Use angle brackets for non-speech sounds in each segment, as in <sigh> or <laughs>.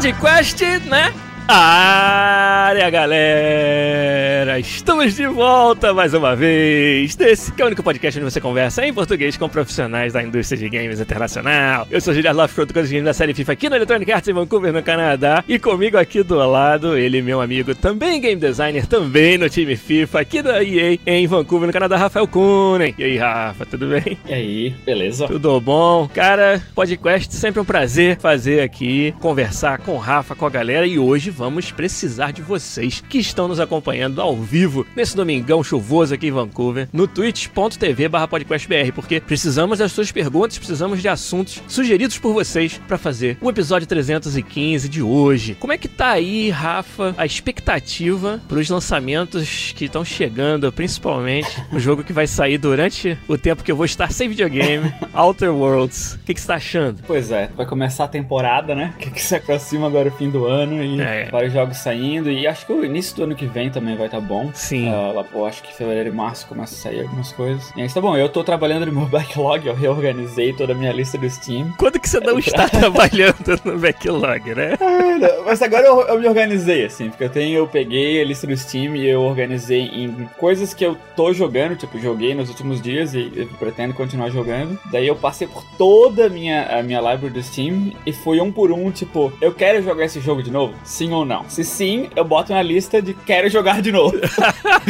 Podcast, né? Área, galera! Estamos de volta mais uma vez. Desse que é o único podcast onde você conversa em português com profissionais da indústria de games internacional. Eu sou Giliar Love, produtor de games da série FIFA aqui na Electronic Arts em Vancouver, no Canadá. E comigo aqui do lado, ele, meu amigo, também game designer, também no time FIFA aqui da EA em Vancouver, no Canadá, Rafael Kunen. E aí, Rafa, tudo bem? E aí, beleza? Tudo bom? Cara, podcast sempre um prazer fazer aqui, conversar com o Rafa, com a galera. E hoje vamos precisar de vocês que estão nos acompanhando ao vivo nesse domingão chuvoso aqui em Vancouver, no twitch.tv podcastbr, porque precisamos das suas perguntas, precisamos de assuntos sugeridos por vocês para fazer o episódio 315 de hoje. Como é que tá aí, Rafa, a expectativa para os lançamentos que estão chegando, principalmente o jogo que vai sair durante o tempo que eu vou estar sem videogame, <laughs> Outer Worlds. O que, que você tá achando? Pois é, vai começar a temporada, né? Que, que se aproxima agora o fim do ano e é. Vários jogos saindo. E acho que o início do ano que vem também vai estar tá bom. Sim. Uh, lá, pô, acho que fevereiro e março começa a sair algumas coisas. E aí tá bom, eu tô trabalhando no meu <laughs> backlog, eu reorganizei toda a minha lista do Steam. Quando que você não <laughs> está trabalhando no backlog, né? Ah, mas agora eu, eu, me organizei, assim, porque eu tenho, eu peguei a lista do Steam e eu organizei em coisas que eu tô jogando, tipo, joguei nos últimos dias e pretendo continuar jogando. Daí eu passei por toda a minha, a minha library do Steam e fui um por um, tipo, eu quero jogar esse jogo de novo? Sim ou não? Se sim, eu boto na lista de quero jogar de novo.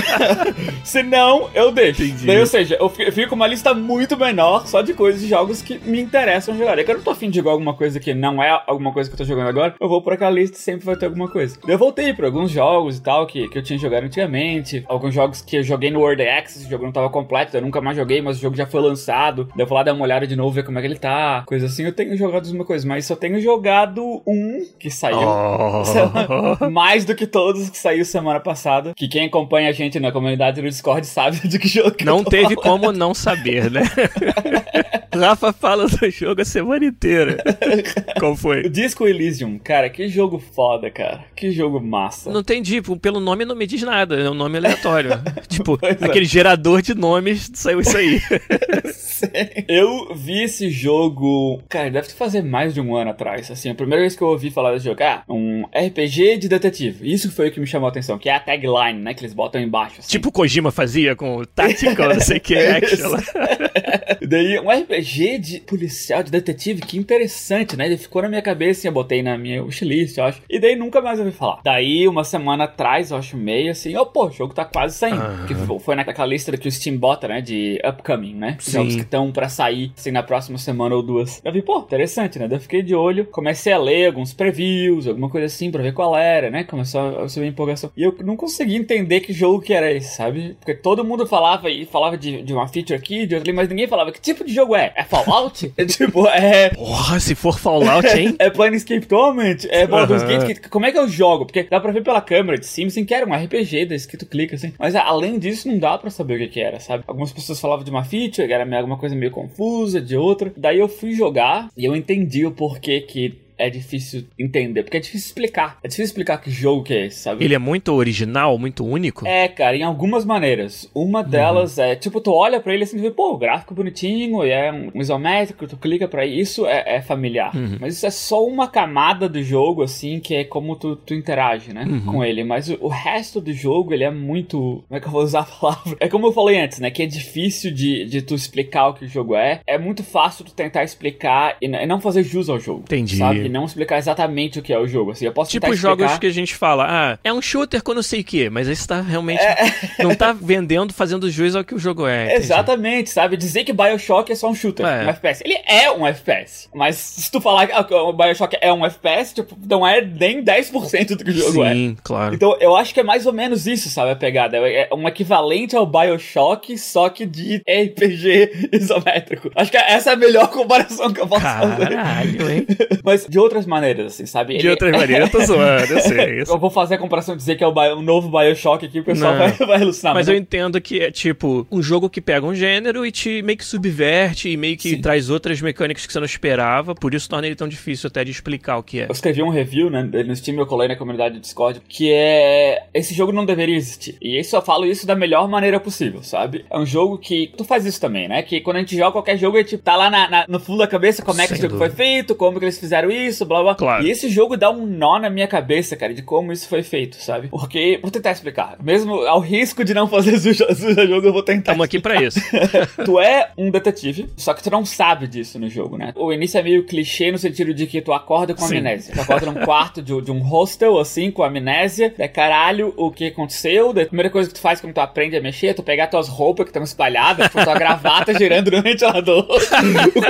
<laughs> Se não, eu deixo. Entendi. Daí, ou seja, eu fico com uma lista muito menor só de coisas de jogos que me interessam jogar. É que eu não tô afim de jogar alguma coisa que não é alguma coisa que eu tô jogando agora, eu vou por aquela lista e sempre vai ter alguma coisa. Eu voltei pra alguns jogos e tal que, que eu tinha jogado antigamente. Alguns jogos que eu joguei no World Access, o jogo não tava completo, eu nunca mais joguei, mas o jogo já foi lançado. Daí eu vou lá dar uma olhada de novo, ver como é que ele tá. Coisa assim, eu tenho jogado uma coisa, mas só tenho jogado um que saiu. Oh. <laughs> mais do que todos que saiu semana passada. Que quem acompanha a gente na comunidade do Discord sabe <laughs> de que jogo que Não teve falando. como não saber, né? <laughs> Rafa fala do jogo a semana inteira. Qual foi? O Disco Elysium, cara, que jogo foda, cara. Que jogo massa. Não entendi, tipo, pelo nome não me diz nada, é um nome aleatório. tipo, pois é. aquele é. gerador de nomes saiu isso aí. eu vi esse jogo, cara, deve fazer mais de um ano atrás. Assim, a primeira vez que eu ouvi falar desse jogo, ah, um RPG de detetive. Isso foi o que me chamou a atenção, que é a tagline, né, que eles botam embaixo. Assim. Tipo o Kojima fazia com o Tactical, não sei o que, <laughs> action. <laughs> Daí, um RPG RPG de policial, de detetive, que interessante, né? Ele ficou na minha cabeça e eu botei na minha wishlist, eu acho. E daí nunca mais ouvi falar. Daí, uma semana atrás, eu acho meio assim, ó, oh, pô, o jogo tá quase saindo. Uhum. Que foi naquela lista que o Steam bota, né? De upcoming, né? Sim. Jogos que estão pra sair, assim, na próxima semana ou duas. Eu vi, pô, interessante, né? Daí eu fiquei de olho, comecei a ler alguns previews, alguma coisa assim, pra ver qual era, né? Começou a subir empolgação. E eu não consegui entender que jogo que era esse, sabe? Porque todo mundo falava e falava de, de uma feature aqui, de outra ali, mas ninguém falava que tipo de jogo é. É Fallout? <laughs> É tipo, é. Porra, se for Fallout, hein? <laughs> é Planescape Torment? É Baldur's uhum. Gate? Como é que eu jogo? Porque dá pra ver pela câmera de cima, assim, que era um RPG, desse que tu clica, assim. Mas além disso, não dá pra saber o que, que era, sabe? Algumas pessoas falavam de uma feature, era alguma coisa meio confusa, de outra. Daí eu fui jogar e eu entendi o porquê que é difícil entender, porque é difícil explicar. É difícil explicar que jogo que é esse, sabe? Ele é muito original, muito único? É, cara, em algumas maneiras. Uma delas uhum. é, tipo, tu olha pra ele assim e vê, pô, gráfico bonitinho, e é um isométrico, tu clica pra isso, é, é familiar. Uhum. Mas isso é só uma camada do jogo, assim, que é como tu, tu interage, né, uhum. com ele. Mas o, o, resto do jogo, ele é muito... Como é que eu vou usar a <laughs> palavra? É como eu falei antes, né, que é difícil de, de tu explicar o que o jogo é. É muito fácil tu tentar explicar e não fazer jus ao jogo. Entendi. Sabe? Não explicar exatamente o que é o jogo. Assim, eu posso Tipo os jogos explicar- que a gente fala, ah, é um shooter com não sei o quê, mas você tá realmente. <laughs> Não tá vendendo, fazendo juiz ao que o jogo é. entendi. Exatamente, sabe? Dizer que Bioshock é só um shooter, É. um FPS. Ele é um FPS. Mas se tu falar que o Bioshock é um FPS, tipo, não é nem 10% do que o jogo é. Sim, claro. Então, eu acho que é mais ou menos isso, sabe, a pegada. É um equivalente ao Bioshock, só que de RPG <laughs> isométrico. Acho que essa é a melhor comparação que eu posso fazer. Caralho, hein? <laughs> Mas de outras maneiras, assim, sabe? De Ele- outras maneiras, eu tô zoando, eu sei. Isso. Eu vou fazer a comparação de dizer que é o, Bio- um novo Bioshock aqui, o pessoal vai, <laughs> vai alucinar. Mas eu não- entendo que é tipo um jogo que pega um gênero e te meio que subverte e meio que Sim. traz outras mecânicas que você não esperava, por isso torna ele tão difícil até de explicar o que é. Eu escrevi um review, né, no Steam, eu colei na comunidade do Discord, que é... Esse jogo não deveria existir. E eu falo isso da melhor maneira possível, sabe? É um jogo que... Tu faz isso também, né? Que quando a gente joga qualquer jogo, a gente tá lá na- na- no fundo da cabeça como é que Sem esse jogo dúvida. foi feito, como que eles fizeram isso, blá blá. Claro. E esse jogo dá um nó na minha cabeça, cara, de como isso foi feito, sabe? Porque... Vou tentar explicar. Mesmo ao risco de não fazer <laughs> suja, suja jogo, eu vou tentar Estamos aqui pra isso. <laughs> tu é um detetive, só que tu não sabe disso no jogo, né? O início é meio clichê no sentido de que tu acorda com Sim. amnésia. Tu acorda num quarto de, de um hostel, assim, com amnésia. Daí, caralho, o que aconteceu? Daí, a primeira coisa que tu faz quando tu aprende a mexer é tu pegar tuas roupas que estão espalhadas, tipo, tua gravata <laughs> girando no ventilador.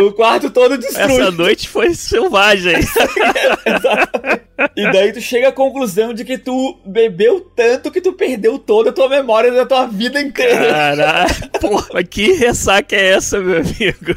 o quarto todo destruído. Essa noite foi selvagem. Exatamente. E daí tu chega à conclusão de que tu bebeu tanto que tu perdeu toda a tua memória da tua vida inteira. Caralho. <laughs> Porra, mas que ressaca é essa, meu amigo?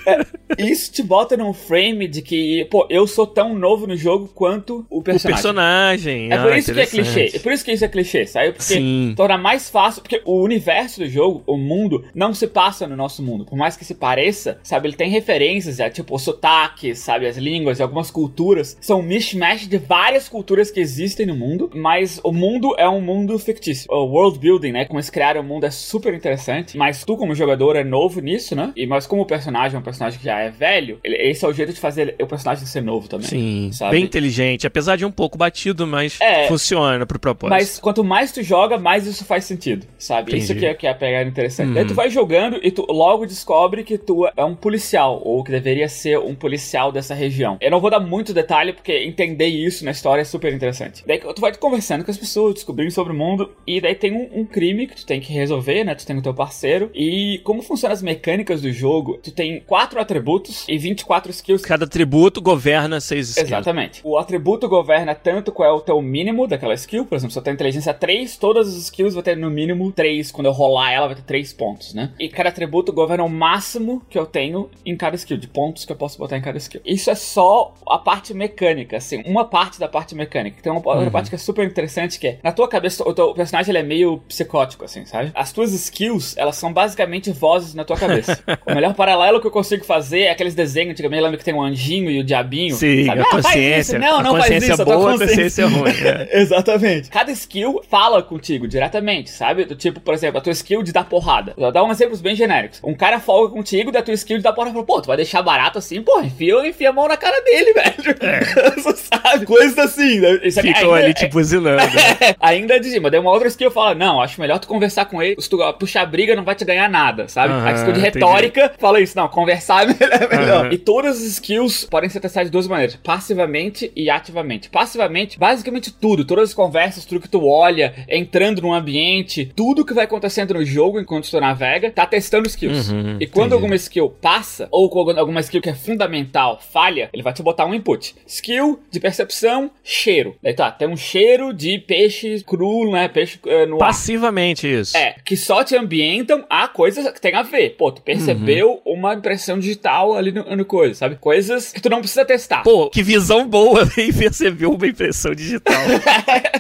Isso te bota num frame de que, pô, eu sou tão novo no jogo quanto o O personagem. personagem. É por ah, isso que é clichê. É por isso que isso é clichê, sabe? Porque Sim. torna mais fácil. Porque o universo do jogo, o mundo, não se passa no nosso mundo. Por mais que se pareça, sabe? Ele tem referências, é, tipo, o sotaque, sabe? As línguas, algumas culturas. São um mishmash de várias culturas que existem no mundo. Mas o mundo é um mundo fictício. O world building, né? Como eles criaram o mundo é super interessante. Mas tu, como jogador, é novo nisso, né? E mas como o personagem é um personagem que já é velho, ele- esse é o jeito de fazer o personagem ser novo também. Sim, sabe? bem inteligente. Apesar de um pouco batido, mas É. funciona pro propósito. Mas quanto mais tu joga, mais isso faz sentido, sabe? Entendi. Isso que é, que é a pegada interessante. Uhum. Daí tu vai jogando e tu logo descobre que tu é um policial, ou que deveria ser um policial dessa região. Eu não vou dar muito detalhe, porque entender isso na história é super interessante. Daí tu vai conversando com as pessoas, descobrindo sobre o mundo, e daí tem um, um crime que tu tem que resolver, né? Tu tem o teu parceiro. E como funcionam as mecânicas do jogo, tu tem quatro atributos e 24 skills Cada atributo governa seis skills. Exatamente. O atributo governa tanto qual é o teu mínimo daquela skill. Por exemplo, se eu tenho inteligência 3, todas as skills vão ter no mínimo 3. Quando eu rolar ela, vai ter 3 pontos, né? E cada atributo governa o máximo que eu tenho em cada skill, de pontos que eu posso botar em cada skill. Isso é só a parte mecânica, assim, uma parte da parte mecânica. Tem uma outra parte que é super interessante, que é, na tua cabeça, o teu personagem ele é meio psicótico, assim, sabe? As tuas skills, elas são basicamente vozes na tua cabeça. <laughs> o melhor paralelo que eu consigo fazer é aqueles desenhos, antigamente, lembra que tem um anjinho e o diabinho? Sim, sabe? a Ah, faz consciência. isso. Não, a não faz consciência isso, a tua boa, a consciência- consciência ruim. é. <laughs> Exatamente. Cada skill fala contigo diretamente, sabe? Do tipo, por exemplo, a tua skill de dar porrada. Vou dar um exemplos bem genéricos. Um cara folga contigo da tua skill de dar porrada e fala, pô, tu vai deixar barato assim? Pô, enfia, enfia a mão na cara dele, <laughs> velho. Você sabe? Coisas assim. Aqui Ficam ali, tipo, buzinando. né? <laughs> Ainda de cima, daí uma outra skill fala: Não, acho melhor tu conversar com ele. Se tu puxar briga, não vai te ganhar nada, sabe? Aham, a skill de entendi. retórica fala isso: Não, conversar é melhor. é melhor. Aham. E todas as skills podem ser testadas de duas maneiras: passivamente e ativamente. Passivamente, basicamente tudo, todas as conversas, tudo que tu olha, entrando num ambiente, tudo que vai acontecendo no jogo enquanto tu navega, tá testando skills. Uhum, e quando entendi. alguma skill passa, ou quando alguma skill que é fundamental falha, ele vai te botar um input. Skill de percepção, cheiro. Daí tá, tem um cheiro de peixe cru, né? Peixe eh, no ar. Passivamente isso. É, que só te ambientam a coisas que tem a ver. Pô, tu percebeu uma impressão digital ali no, no coisa, sabe? Coisas que tu não precisa testar. Pô, que visão boa <laughs> em perceber uma impressão digital. <laughs>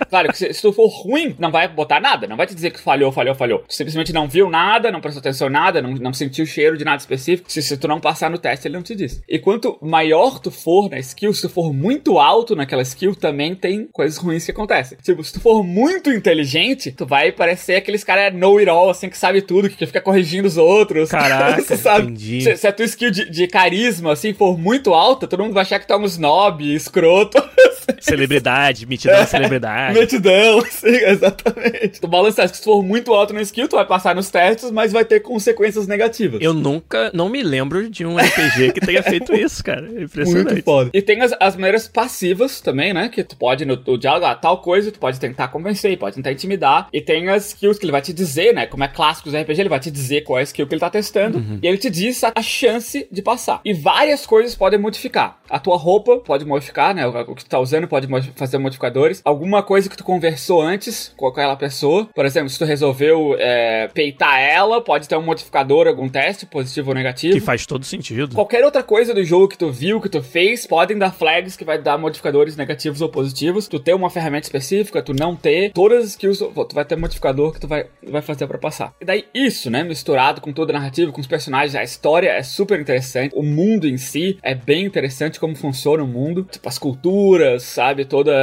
Claro que se, se tu for ruim, não vai botar nada. Não vai te dizer que falhou, falhou, falhou. Tu simplesmente não viu nada, não prestou atenção em nada, não, não sentiu o cheiro de nada específico. Se, se tu não passar no teste, ele não te diz. E quanto maior tu for na skill, se tu for muito alto naquela skill, também tem coisas ruins que acontecem. Tipo, se tu for muito inteligente, tu vai parecer aqueles caras know-it-all, assim, que sabe tudo, que fica corrigindo os outros. Caraca, <laughs> sabe? entendi. Se, se a tua skill de, de carisma, assim, for muito alta, todo mundo vai achar que tu é um snob, escroto. <laughs> Celebridade, metidão é, celebridade. Metidão, sim, <laughs> exatamente. Tu balancear, se tu for muito alto no skill, tu vai passar nos testes, mas vai ter consequências negativas. Eu nunca, não me lembro de um RPG que tenha feito isso, cara. É impressionante. Muito foda. E tem as, as maneiras passivas também, né? Que tu pode, no, no diálogo, ah, tal coisa, tu pode tentar convencer, pode tentar intimidar. E tem as skills que ele vai te dizer, né? Como é clássico do RPG, ele vai te dizer qual é a skill que ele tá testando. Uhum. E ele te diz a chance de passar. E várias coisas podem modificar. A tua roupa pode modificar, né? O que tu tá usando pode fazer modificadores. Alguma coisa que tu conversou antes com aquela pessoa. Por exemplo, se tu resolveu é, peitar ela, pode ter um modificador, algum teste, positivo ou negativo. Que faz todo sentido. Qualquer outra coisa do jogo que tu viu, que tu fez, podem dar flags que vai dar modificadores negativos ou positivos. Tu ter uma ferramenta específica, tu não ter, todas as skills, tu vai ter modificador que tu vai, vai fazer para passar. E daí isso, né, misturado com toda a narrativa, com os personagens, a história é super interessante, o mundo em si é bem interessante como funciona o mundo, tipo as culturas, sabe, toda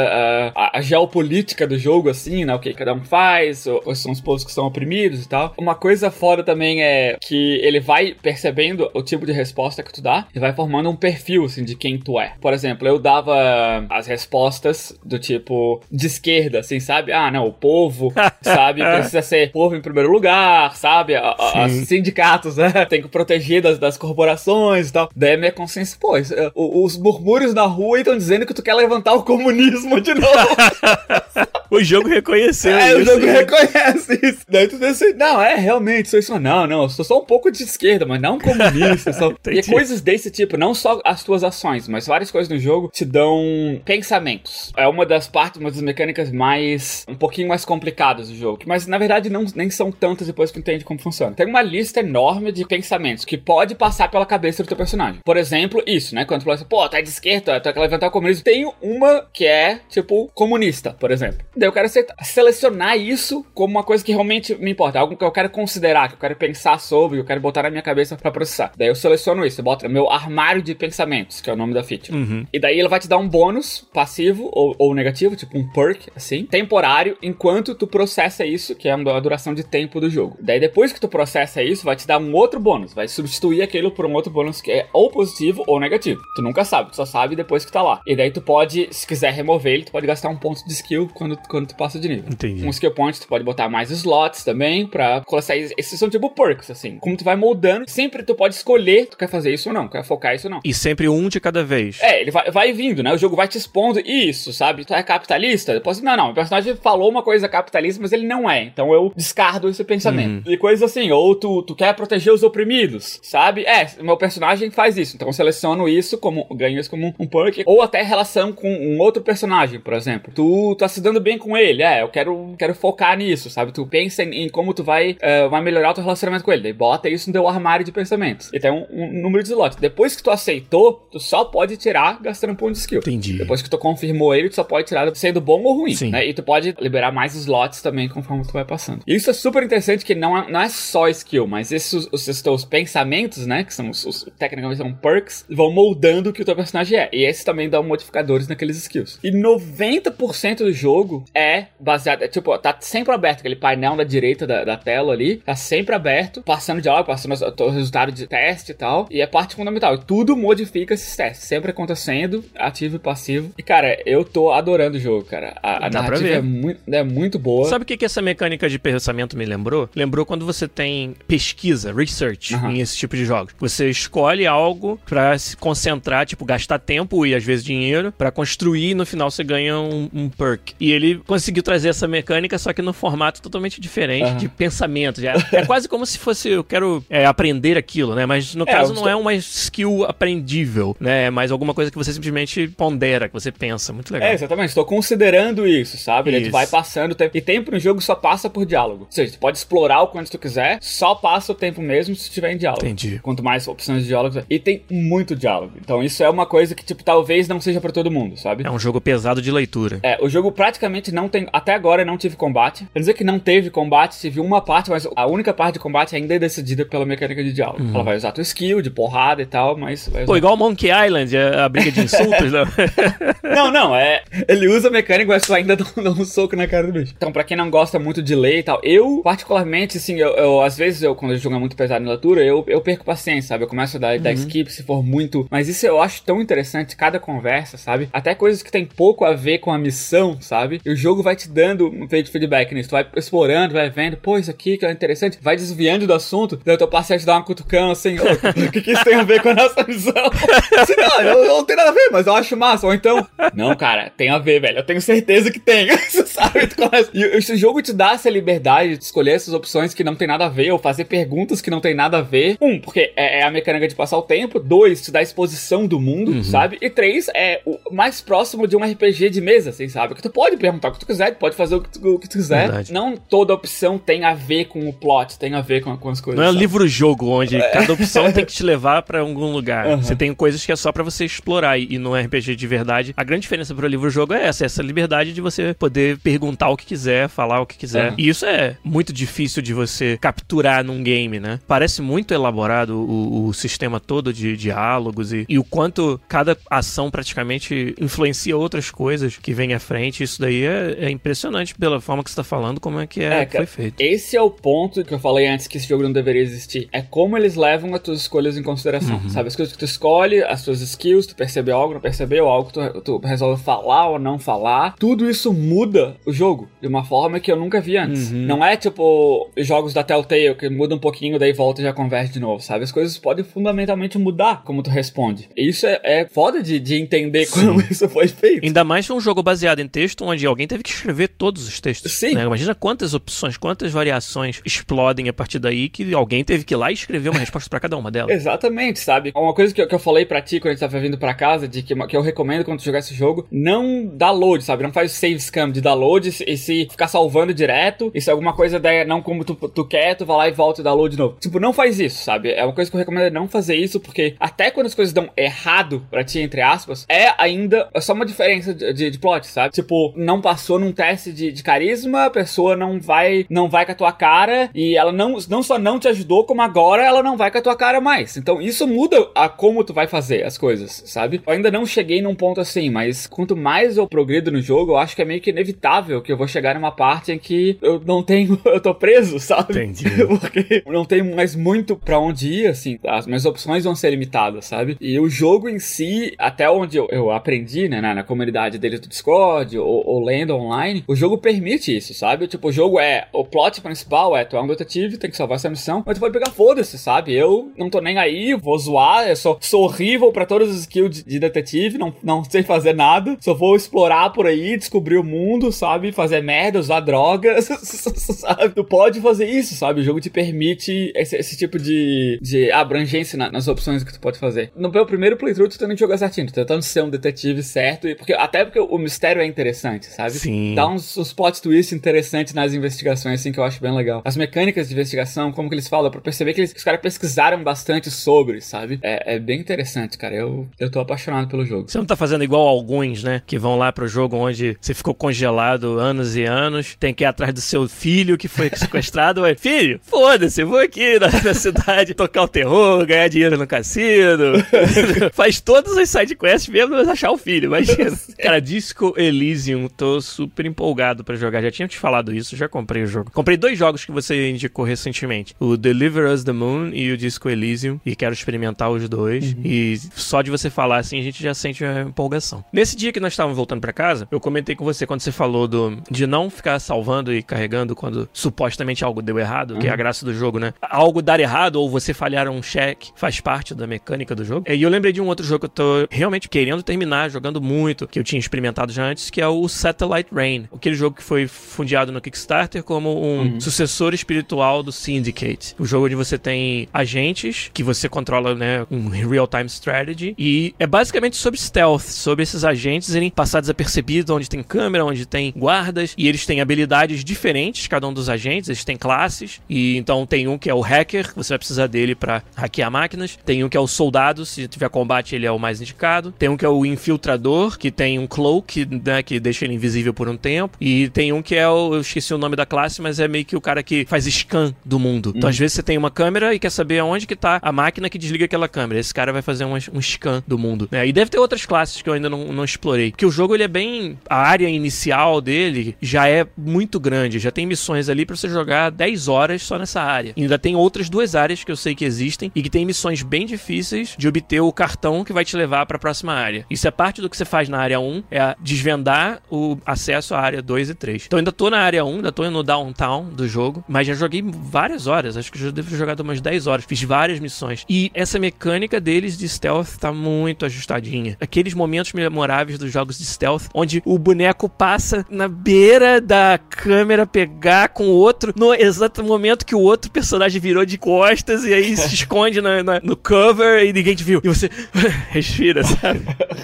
a, a geopolítica do jogo, assim, né, o que cada um faz, quais são os povos que são oprimidos e tal. Uma coisa fora também é que ele vai percebendo o tipo de resposta que tu dá e vai formando um perfil, assim, de quem tu é. Por exemplo, eu dava as respostas do tipo de esquerda, assim, sabe? Ah, não, o povo, sabe, <laughs> precisa ser povo em primeiro lugar, sabe? A, a, os sindicatos, né? <laughs> Tem que proteger das, das corporações e tal. Daí a minha consciência, pô, é, os murmúrios na rua estão dizendo que tu quer levantar o comunismo de novo. <laughs> o jogo reconheceu é, isso. o jogo reconhece isso. Daí tu pensa assim, não, é, realmente, sou isso. Não, não, eu sou só um pouco de esquerda, mas não comunista. só... e coisas desse tipo, não só as tuas ações, mas várias coisas no jogo te dão pensamentos. É uma das partes, uma das mecânicas mais, um pouquinho mais complicadas do jogo. Mas, na verdade, não, nem são tantas depois que entende como funciona. Tem uma lista enorme de pensamentos que pode passar pela cabeça do teu personagem. Por exemplo, isso, né? Quando tu fala assim, pô, tá de esquerda, tu quer levantar o comunismo. Tem uma que é, tipo, comunista, por exemplo. Daí eu quero selecionar isso como uma coisa que realmente me importa, algo que eu quero considerar, que eu quero pensar sobre, que eu quero botar na minha cabeça para processar. Daí eu seleciono isso, eu boto no meu armário de pensamentos, que é o nome da feature. Uhum. E daí ele vai te dar um bônus passivo ou, ou, negativo, tipo um perk, assim, temporário, enquanto tu processa isso, que é a duração de tempo do jogo. Daí depois que tu processa isso, vai te dar um outro bônus, vai substituir aquilo por um outro bônus que é ou positivo ou negativo. Tu nunca sabe, tu só sabe depois que tá lá. E daí tu pode, se quiser remover ele, tu pode gastar um ponto de skill quando, quando tu passa de nível. Entendi. Um skill point, tu pode botar mais slots também pra coletar. Esses são tipo perks, assim. Como tu vai moldando, sempre tu pode escolher tu quer fazer isso ou não, quer focar isso ou não. E sempre um de cada vez. É, ele vai, vai vindo, né? O jogo vai te expondo isso, sabe? Tu é capitalista? Eu posso, não, não, o personagem falou uma coisa capitalista, mas ele não é. Então eu descardo esse pensamento. Uhum. E coisas assim, ou tu, tu quer proteger os oprimidos, sabe? É, meu personagem faz isso. Então eu seleciono isso como, ganho isso como um perk. Ou até relação com um outro personagem, por exemplo. Tu tá se dando bem com ele, é, eu quero, quero focar nisso, sabe? Tu pensa em, em como tu vai, uh, vai melhorar o teu relacionamento com ele. Daí bota isso no teu armário de pensamentos. E tem um, um número de slots. Depois que tu aceitou, tu só pode tirar gastando um ponto de skill. Entendi. Depois que tu confirmou ele, tu só pode tirar sendo bom ou ruim, Sim. né? E tu pode liberar mais slots também conforme tu vai passando. E isso é super interessante que não é, não é só skill, mas esses os, os teus pensamentos, né? Que são os, os, tecnicamente são perks, vão moldando o que o teu personagem é. E esses também dão modificadores naqueles skills. E 90% do jogo é baseado, é, tipo, tá sempre aberto aquele painel da direita da, da tela ali, tá sempre aberto, passando diálogo, passando o resultado de teste e tal. E é parte fundamental. Tudo modifica esses testes, sempre acontecendo, ativo e passivo. E cara, eu tô adorando o jogo, cara. A, a narrativa é muito, é muito boa. Sabe o que, que essa mecânica de pensamento me lembrou? Lembrou quando você tem pesquisa, research uhum. em esse tipo de jogos. Você escolhe algo para se concentrar, tipo, gastar tempo e às vezes dinheiro para construir e no final você ganha um, um, perk. E ele conseguiu trazer essa mecânica, só que no formato totalmente diferente uhum. de pensamento. É, é quase como se fosse eu quero é, aprender aquilo, né? Mas no é, caso não é uma skill aprendível, né? É mais alguma coisa que você simplesmente pondera, que você pensa. Muito legal. É, exatamente. Estou considerando isso, sabe? Isso. Tu vai passando tempo. E tempo no jogo só passa por diálogo. Ou seja, tu pode explorar o quanto tu quiser, só passa o tempo mesmo se tiver em diálogo. Entendi. Quanto mais opções de diálogo. E tem muito diálogo. Então isso é uma coisa que, tipo, talvez não seja para todo mundo, sabe? É um jogo pesado de leitura. É, o jogo praticamente não tem. Até agora não tive combate. Quer dizer que não teve combate, tive uma parte, mas a única parte de combate ainda é decidida pela mecânica de diálogo. Uhum. Ela vai usar tua skill de porrada e tal, mas. Pô, igual Monkey Island, a briga de insultos, <laughs> não? não, não, é. Ele usa a mecânica, mas tu ainda <laughs> dá, dá um soco na cara do bicho. Então, pra quem não gosta muito de ler e tal, eu, particularmente, assim, eu, eu às vezes, eu, quando eu jogo muito pesado na leitura, eu, eu perco paciência, sabe? Eu começo a dar, uhum. dar skip se for muito. Mas isso eu acho tão interessante, cada conversa, sabe? até coisas que tem pouco a ver com a missão, sabe? E o jogo vai te dando um feedback nisso. Tu vai explorando, vai vendo, pô, isso aqui que é interessante, vai desviando do assunto, daí o teu parceiro te dá uma cutucão assim, o que, que isso tem a ver com a nossa missão? <laughs> Assim, não, eu, não tem nada a ver, mas eu acho massa. Ou então, não, cara, tem a ver, velho. Eu tenho certeza que tem. <laughs> sabe? Tu começa... E esse jogo te dá essa liberdade de escolher essas opções que não tem nada a ver, ou fazer perguntas que não tem nada a ver. Um, porque é, é a mecânica de passar o tempo. Dois, te dá a exposição do mundo, uhum. sabe? E três, é o mais próximo de um RPG de mesa, assim, sabe? Que tu pode perguntar o que tu quiser, tu pode fazer o que tu, o que tu quiser. Verdade. Não toda opção tem a ver com o plot, tem a ver com, com as coisas. Não é um livro-jogo onde é. cada opção tem que te levar para algum lugar. <laughs> Uhum. Você tem coisas que é só para você explorar. E no RPG de verdade, a grande diferença pro livro-jogo é essa, essa liberdade de você poder perguntar o que quiser, falar o que quiser. Uhum. E isso é muito difícil de você capturar num game, né? Parece muito elaborado o, o sistema todo de diálogos e, e o quanto cada ação praticamente influencia outras coisas que vem à frente. Isso daí é, é impressionante pela forma que você tá falando, como é que é, é foi feito. Esse é o ponto que eu falei antes que esse jogo não deveria existir. É como eles levam as tuas escolhas em consideração. Uhum. Sabe, as coisas que tu escolhe, as tuas skills, tu percebeu algo, não percebeu, algo tu, tu resolve falar ou não falar. Tudo isso muda o jogo de uma forma que eu nunca vi antes. Uhum. Não é tipo jogos da Telltale que muda um pouquinho, daí volta e já converte de novo, sabe? As coisas podem fundamentalmente mudar como tu responde. E isso é, é foda de, de entender Sim. como isso foi feito. Ainda mais um jogo baseado em texto onde alguém teve que escrever todos os textos. Sim. Né? Imagina quantas opções, quantas variações explodem a partir daí que alguém teve que ir lá e escrever uma resposta para cada uma delas. <laughs> Exatamente, sabe? Uma coisa que eu, que eu falei para ti quando a gente tava vindo para casa, de que, que eu recomendo quando tu jogar esse jogo, não dá load, sabe? Não faz save scam de dar load e se ficar salvando direto, e se alguma coisa der não como tu, tu quer, tu vai lá e volta e dá load de novo. Tipo, não faz isso, sabe? É uma coisa que eu recomendo é não fazer isso, porque até quando as coisas dão errado pra ti, entre aspas, é ainda é só uma diferença de, de, de plot, sabe? Tipo, não passou num teste de, de carisma, a pessoa não vai não vai com a tua cara e ela não, não só não te ajudou, como agora ela não vai com a tua cara mais. Então isso muda a como tu vai fazer as coisas, sabe? Eu ainda não cheguei num ponto assim, mas quanto mais eu progredo no jogo, eu acho que é meio que inevitável que eu vou chegar numa parte em que eu não tenho, <laughs> eu tô preso, sabe? Entendi. <laughs> Porque não tenho mais muito para onde ir, assim, as minhas opções vão ser limitadas, sabe? E o jogo em si, até onde eu, eu aprendi, né, na, na comunidade dele do Discord ou, ou lendo online, o jogo permite isso, sabe? Tipo, o jogo é, o plot principal é, tu é um detetive, tem que salvar essa missão, mas tu pode pegar foda-se, sabe? Eu não tô nem aí, vou zoar, eu sou, sou horrível pra todos os skills de, de detetive, não, não sei fazer nada, só vou explorar por aí, descobrir o mundo, sabe? Fazer merda, usar drogas, <laughs> sabe? Tu pode fazer isso, sabe? O jogo te permite esse, esse tipo de, de abrangência na, nas opções que tu pode fazer. No meu primeiro playthrough, tu tentando jogar certinho, tu tentando ser um detetive certo, e porque, até porque o mistério é interessante, sabe? Sim. Dá uns, uns plot twists interessantes nas investigações, assim, que eu acho bem legal. As mecânicas de investigação, como que eles falam, pra perceber que eles, os caras pesquisaram bastante sobre, sabe? É, é, bem interessante, cara. Eu, eu tô apaixonado pelo jogo. Você não tá fazendo igual né? Que vão lá pro jogo onde você ficou congelado anos e anos, tem que ir atrás do seu filho que foi sequestrado. Ué, filho, foda-se, vou aqui na, <laughs> na, cidade tocar o terror, ganhar dinheiro no cassino. <laughs> Faz todas as sidequests mesmo, mas achar o filho. Imagina. <laughs> Cara, Disco Elysium, tô super empolgado para jogar. Já tinha te falado isso, já comprei o jogo. Comprei dois jogos que você indicou recentemente: o Deliver Us the Moon e o Disco Elysium. E quero experimentar os dois. Uhum. E só de você falar assim, a gente já sente a empolgação. Nesse dia que nós estávamos voltando para casa, eu comentei com você quando você falou do, de não ficar salvando e carregando quando supostamente algo deu errado, uhum. que é a uhum. graça do jogo, né? Algo dar errado ou você falhar um check faz parte da mecânica do jogo. E eu lembrei de um outro jogo que eu tô realmente querendo terminar, jogando muito, que eu tinha experimentado já antes, que é o Satellite Rain. Aquele jogo que foi fundiado no Kickstarter como um uhum. sucessor espiritual do Syndicate. O jogo onde você tem agentes que você controla, né, um real-time strategy e é basicamente sobre stealth, sobre esses agentes irem passar desapercebidos onde tem câmera, onde tem guardas e eles têm habilidades diferentes, cada um dos agentes, eles têm classes e então tem um que é o hacker, você vai precisar dele para hackear máquinas, tem um que é o soldado, se tiver combate ele é o mais indicado, tem um que é o infiltrador, que tem um cloak, né, que deixa ele invisível por um tempo, e tem um que é o, eu esqueci o nome da classe, mas é meio que o cara que faz scan do mundo. Então, hum. às vezes você tem uma câmera e quer saber aonde que tá a máquina que desliga aquela câmera. Esse cara vai fazer um, um scan do mundo. Né? E deve ter outras classes que eu ainda não, não explorei. Porque o jogo ele é bem. A área inicial dele já é muito grande. Já tem missões ali para você jogar 10 horas só nessa área. E ainda tem outras duas áreas que eu sei que existem e que tem missões bem difíceis de obter o cartão que vai te levar para a próxima área. Isso é parte do que você faz na área 1 é desvendar o acesso à área 2 e 3. Então ainda tô na área 1, ainda tô no downtown do jogo, mas já joguei várias horas, acho que já devo ter jogado umas 10 horas, fiz várias missões. E essa mecânica deles de stealth tá muito ajustadinha. Aqueles momentos memoráveis dos jogos de stealth, onde o boneco passa na beira da câmera pegar com o outro, no exato momento que o outro personagem virou de costas e aí <laughs> se esconde na, na, no cover e ninguém te viu. E você <laughs> respira, sabe?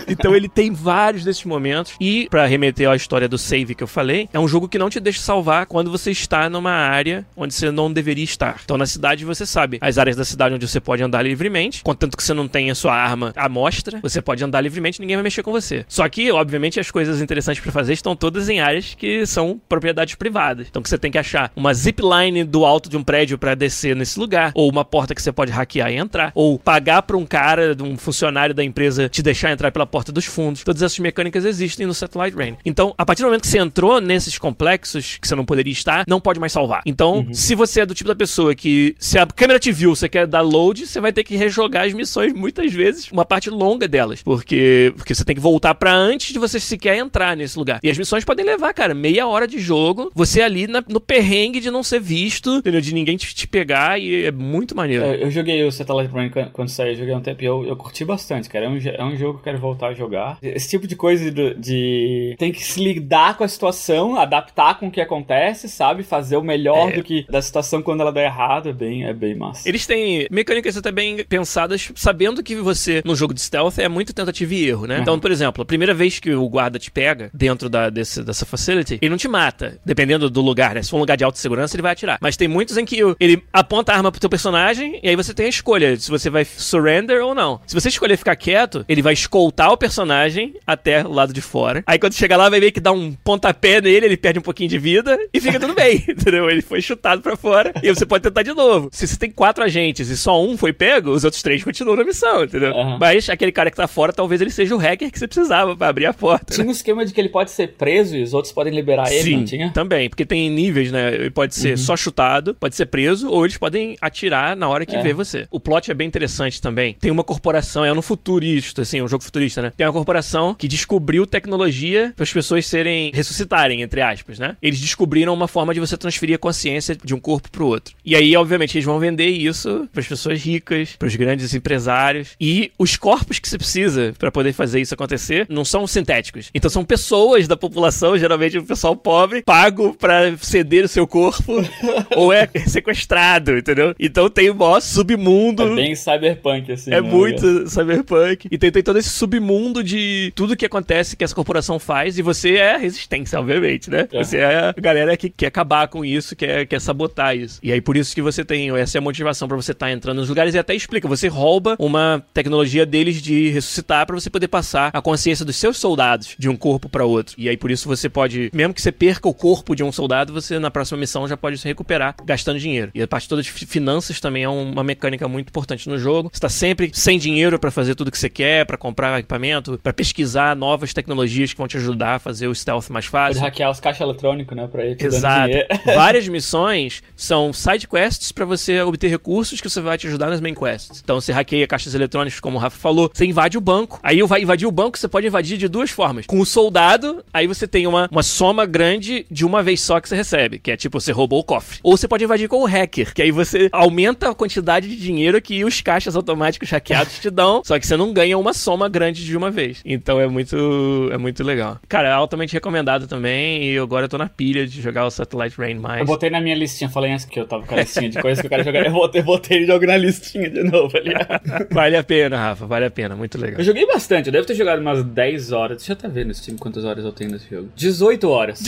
Então ele tem vários desses momentos. E, para remeter à história do save que eu falei, é um jogo que não te deixa salvar quando você está numa área onde você não deveria estar. Então na cidade você sabe as áreas da cidade onde você pode andar livremente, contanto que você não tenha sua arma à mostra, você pode andar livremente, ninguém vai mexer com você. Só que, obviamente, as coisas interessantes para fazer estão todas em áreas que são propriedades privadas. Então que você tem que achar uma zipline do alto de um prédio para descer nesse lugar, ou uma porta que você pode hackear e entrar, ou pagar para um cara, um funcionário da empresa te deixar entrar pela porta dos fundos. Todas essas mecânicas existem no Satellite Rain. Então, a partir do momento que você entrou nesses complexos que você não poderia estar, não pode mais salvar. Então, uhum. se você é do tipo da pessoa que se a câmera te viu, você quer dar load, você vai ter que rejogar as missões muitas vezes, uma parte longa delas, porque porque você tem que voltar para antes de você sequer entrar nesse lugar. E as missões podem levar, cara, meia hora de jogo, você ali na, no perrengue de não ser visto, entendeu? De ninguém te, te pegar e é muito maneiro. Eu, eu joguei o Satellite Rain quando saiu, joguei um tempo e eu, eu curti bastante, cara. É um, é um jogo que eu quero voltar a jogar. Esse tipo de coisa de, de tem que se lidar com a situação, adaptar com o que acontece, sabe? Fazer o melhor é. do que da situação quando ela dá errado, é bem, é bem massa. Eles têm mecânicas até bem pensadas, sabendo que você, no jogo de stealth, é muito tentativa e erro, né? Uhum. Então, por exemplo, a primeira vez que o guarda te pega dentro da, desse, dessa facility, ele não te mata, dependendo do lugar, né? Se for um lugar de alta segurança, ele vai atirar. Mas tem muitos em que ele aponta a arma pro teu personagem e aí você tem a escolha se você vai surrender ou não. Se você escolher ficar quieto, ele vai escoltar o personagem até o lado de fora. Aí quando chegar lá, vai ver que dá um pontapé nele, ele perde um pouquinho de vida e fica tudo bem, <laughs> entendeu? Ele foi chutado para fora e você pode tentar de novo. Se você tem quatro agentes e só um foi pego, os outros três continuam na missão, entendeu? Uhum. Mas aquele cara que tá fora, talvez ele seja o hacker que você precisava para abrir a porta. Tinha né? um esquema de que ele pode ser preso e os outros podem liberar ele, Sim, não tinha? também, porque tem níveis, né? Ele pode ser uhum. só chutado, pode ser preso, ou eles podem atirar na hora que é. vê você. O plot é bem interessante também. Tem uma corporação, é no futurista, assim, um jogo futurista, né? Tem uma corporação que descobriu tecnologia para as pessoas serem ressuscitarem, entre aspas, né? Eles descobriram uma forma de você transferir a consciência de um corpo pro outro. E aí, obviamente, eles vão vender isso para as pessoas ricas, para os grandes empresários. E os corpos que você precisa para poder fazer isso acontecer não são sintéticos. Então são pessoas da população, geralmente o pessoal pobre, pago para ceder o seu corpo <laughs> ou é sequestrado, entendeu? Então tem o maior submundo. É bem cyberpunk, assim. É né? muito cyberpunk. E tem, tem todo esse submundo de tudo que acontece que essa corporação faz e você é a resistência, obviamente, né? É. Você é a galera que quer acabar com isso, quer, quer sabotar isso. E aí por isso que você tem, essa é a motivação para você estar tá entrando nos lugares e até explica, você rouba uma tecnologia deles de ressuscitar para você poder passar a consciência dos seus soldados de um corpo para outro. E aí por isso você pode, mesmo que você perca o corpo de um soldado, você na próxima missão já pode se recuperar gastando dinheiro. E a parte toda de finanças também é uma mecânica muito importante no jogo. Você tá sempre sem dinheiro para fazer tudo que você quer, para comprar equipamento, para pesquisar novas tecnologias que vão te ajudar a fazer o stealth mais fácil. Pode hackear os caixas eletrônicos, né, para ir Exato. <laughs> Várias missões são side quests para você obter recursos que você vai te ajudar nas main quests. Então você hackeia caixas eletrônicas, como o Rafa falou, você invade o banco. Aí vai invadir o banco, você pode invadir de duas formas. Com o soldado, aí você tem uma, uma soma grande de uma vez só que você recebe, que é tipo, você roubou o cofre. Ou você pode invadir com o hacker, que aí você aumenta a quantidade de dinheiro que os caixas automáticos hackeados te dão, <laughs> só que você não ganha uma soma grande de uma vez. Então é muito, é muito legal. Cara, é altamente recomendado também e agora eu tô na pilha de jogar o Satellite Rain mais. Eu botei na minha listinha, falei antes que eu tava com a listinha de coisas que eu quero jogar, eu botei, botei o jogo na listinha de novo ali. <laughs> vale a pena, Rafa, vale a pena, muito legal. Eu joguei bastante, eu devo ter jogado umas 10 horas, deixa eu até ver no Steam quantas horas eu tenho nesse jogo. 18 horas.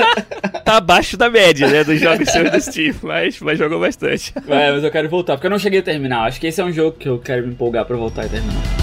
<laughs> tá abaixo da média, né, dos jogos seus do Steam, mas, mas jogou bastante. É, mas eu quero voltar, porque eu não cheguei a terminar. Acho que esse é um jogo que eu quero me empolgar pra voltar e terminar.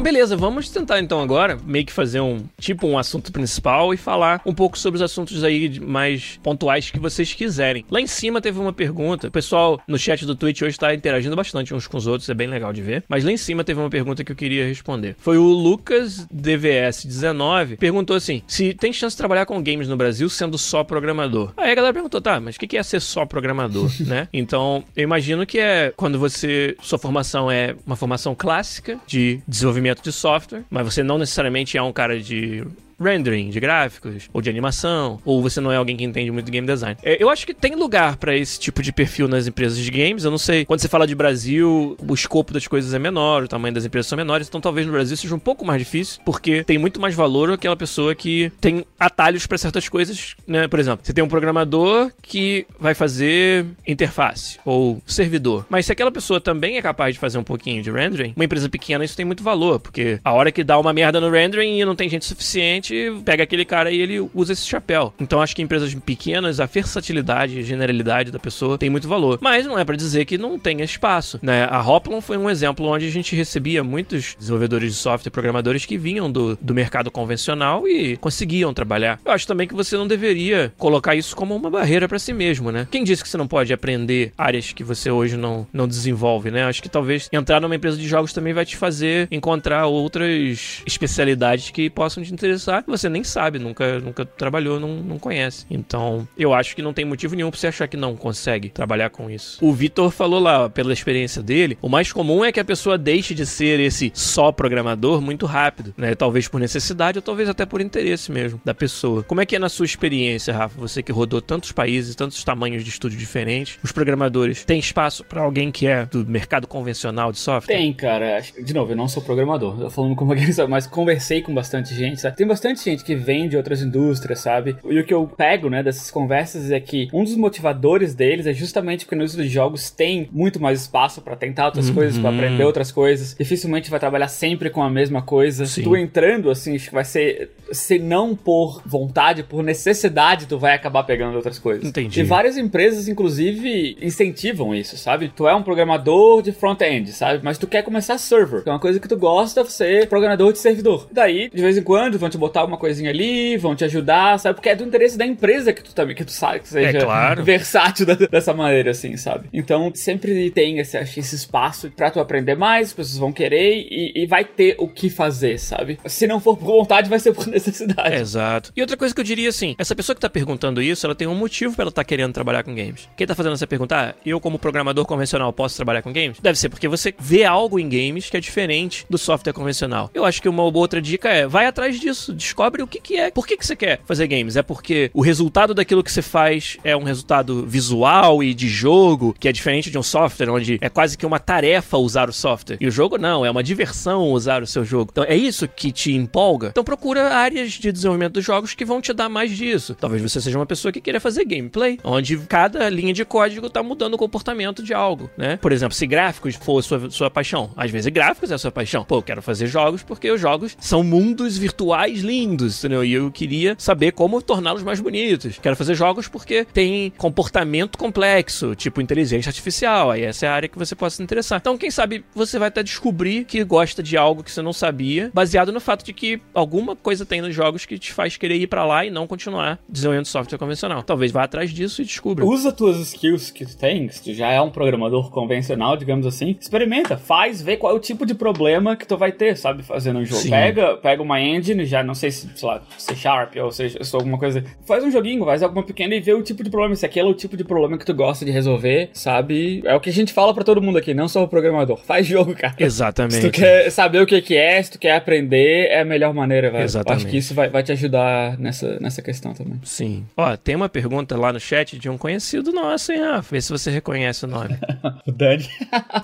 Então beleza, vamos tentar então agora meio que fazer um tipo um assunto principal e falar um pouco sobre os assuntos aí mais pontuais que vocês quiserem. Lá em cima teve uma pergunta, o pessoal no chat do Twitch hoje tá interagindo bastante uns com os outros, é bem legal de ver. Mas lá em cima teve uma pergunta que eu queria responder. Foi o Lucas DVS19 perguntou assim: se tem chance de trabalhar com games no Brasil sendo só programador. Aí a galera perguntou, tá, mas o que é ser só programador, <laughs> né? Então, eu imagino que é quando você sua formação é uma formação clássica de desenvolvimento de software, mas você não necessariamente é um cara de rendering de gráficos, ou de animação, ou você não é alguém que entende muito de game design. É, eu acho que tem lugar para esse tipo de perfil nas empresas de games. Eu não sei, quando você fala de Brasil, o escopo das coisas é menor, o tamanho das empresas são menores, então talvez no Brasil seja um pouco mais difícil, porque tem muito mais valor aquela pessoa que tem atalhos para certas coisas, né? Por exemplo, você tem um programador que vai fazer interface ou servidor, mas se aquela pessoa também é capaz de fazer um pouquinho de rendering, uma empresa pequena isso tem muito valor, porque a hora que dá uma merda no rendering e não tem gente suficiente pega aquele cara e ele usa esse chapéu. Então acho que em empresas pequenas, a versatilidade e generalidade da pessoa tem muito valor. Mas não é para dizer que não tenha espaço, né? A Hoplon foi um exemplo onde a gente recebia muitos desenvolvedores de software, programadores que vinham do, do mercado convencional e conseguiam trabalhar. Eu acho também que você não deveria colocar isso como uma barreira para si mesmo, né? Quem disse que você não pode aprender áreas que você hoje não, não desenvolve, né? Acho que talvez entrar numa empresa de jogos também vai te fazer encontrar outras especialidades que possam te interessar que você nem sabe, nunca, nunca trabalhou, não, não conhece. Então, eu acho que não tem motivo nenhum pra você achar que não consegue trabalhar com isso. O Vitor falou lá, pela experiência dele, o mais comum é que a pessoa deixe de ser esse só programador muito rápido, né? Talvez por necessidade ou talvez até por interesse mesmo da pessoa. Como é que é na sua experiência, Rafa? Você que rodou tantos países, tantos tamanhos de estúdio diferentes, os programadores, tem espaço para alguém que é do mercado convencional de software? Tem, cara. De novo, eu não sou programador, eu tô falando como <laughs> alguém mas conversei com bastante gente, sabe? Tem bastante bastante gente que vem de outras indústrias, sabe? E o que eu pego, né, dessas conversas é que um dos motivadores deles é justamente porque nos jogos tem muito mais espaço para tentar outras uhum. coisas, para aprender outras coisas. Dificilmente vai trabalhar sempre com a mesma coisa. Sim. Tu entrando, assim, acho que vai ser. Se não por vontade, por necessidade, tu vai acabar pegando outras coisas. Entendi. E várias empresas, inclusive, incentivam isso, sabe? Tu é um programador de front-end, sabe? Mas tu quer começar server, que é uma coisa que tu gosta, é programador de servidor. Daí, de vez em quando, vão te botar botar alguma coisinha ali, vão te ajudar, sabe? Porque é do interesse da empresa que tu também, que tu sabe que seja é claro. versátil <laughs> da, dessa maneira, assim, sabe? Então sempre tem esse, esse espaço pra tu aprender mais, as pessoas vão querer e, e, vai ter o que fazer, sabe? Se não for por vontade, vai ser por necessidade. Exato. E outra coisa que eu diria assim, essa pessoa que tá perguntando isso, ela tem um motivo pra ela tá querendo trabalhar com games. Quem tá fazendo essa pergunta, ah, eu como programador convencional posso trabalhar com games? Deve ser porque você vê algo em games que é diferente do software convencional. Eu acho que uma outra dica é, vai atrás disso, descobre o que, que é. Por que, que você quer fazer games? É porque o resultado daquilo que você faz é um resultado visual e de jogo, que é diferente de um software, onde é quase que uma tarefa usar o software. E o jogo não, é uma diversão usar o seu jogo. Então é isso que te empolga. Então procura áreas de desenvolvimento dos jogos que vão te dar mais disso. Talvez você seja uma pessoa que queira fazer gameplay, onde cada linha de código tá mudando o comportamento de algo, né? Por exemplo, se gráficos for sua, sua paixão, às vezes gráficos é sua paixão. Pô, eu quero fazer jogos porque os jogos são mundos virtuais lindos entendeu? E eu queria saber como torná-los mais bonitos. Quero fazer jogos porque tem comportamento complexo, tipo inteligência artificial. Aí essa é a área que você possa se interessar. Então, quem sabe você vai até descobrir que gosta de algo que você não sabia, baseado no fato de que alguma coisa tem nos jogos que te faz querer ir para lá e não continuar desenvolvendo software convencional. Talvez vá atrás disso e descubra. Usa tuas skills que tu tem, se tu já é um programador convencional, digamos assim. Experimenta, faz, vê qual é o tipo de problema que tu vai ter, sabe, fazendo um jogo. Pega, pega uma engine, já não sei se sei lá, C Sharp, ou seja, alguma coisa. Faz um joguinho, faz alguma pequena e vê o tipo de problema. Se aquele é o tipo de problema que tu gosta de resolver, sabe? É o que a gente fala para todo mundo aqui, não só o programador. Faz jogo, cara. Exatamente. Se tu quer saber o que, que é, se tu quer aprender, é a melhor maneira, velho. Exatamente. Que isso vai, vai te ajudar nessa, nessa questão também. Sim. Ó, tem uma pergunta lá no chat de um conhecido nosso, hein, Rafa? Vê se você reconhece o nome. <laughs> o Dani. <laughs>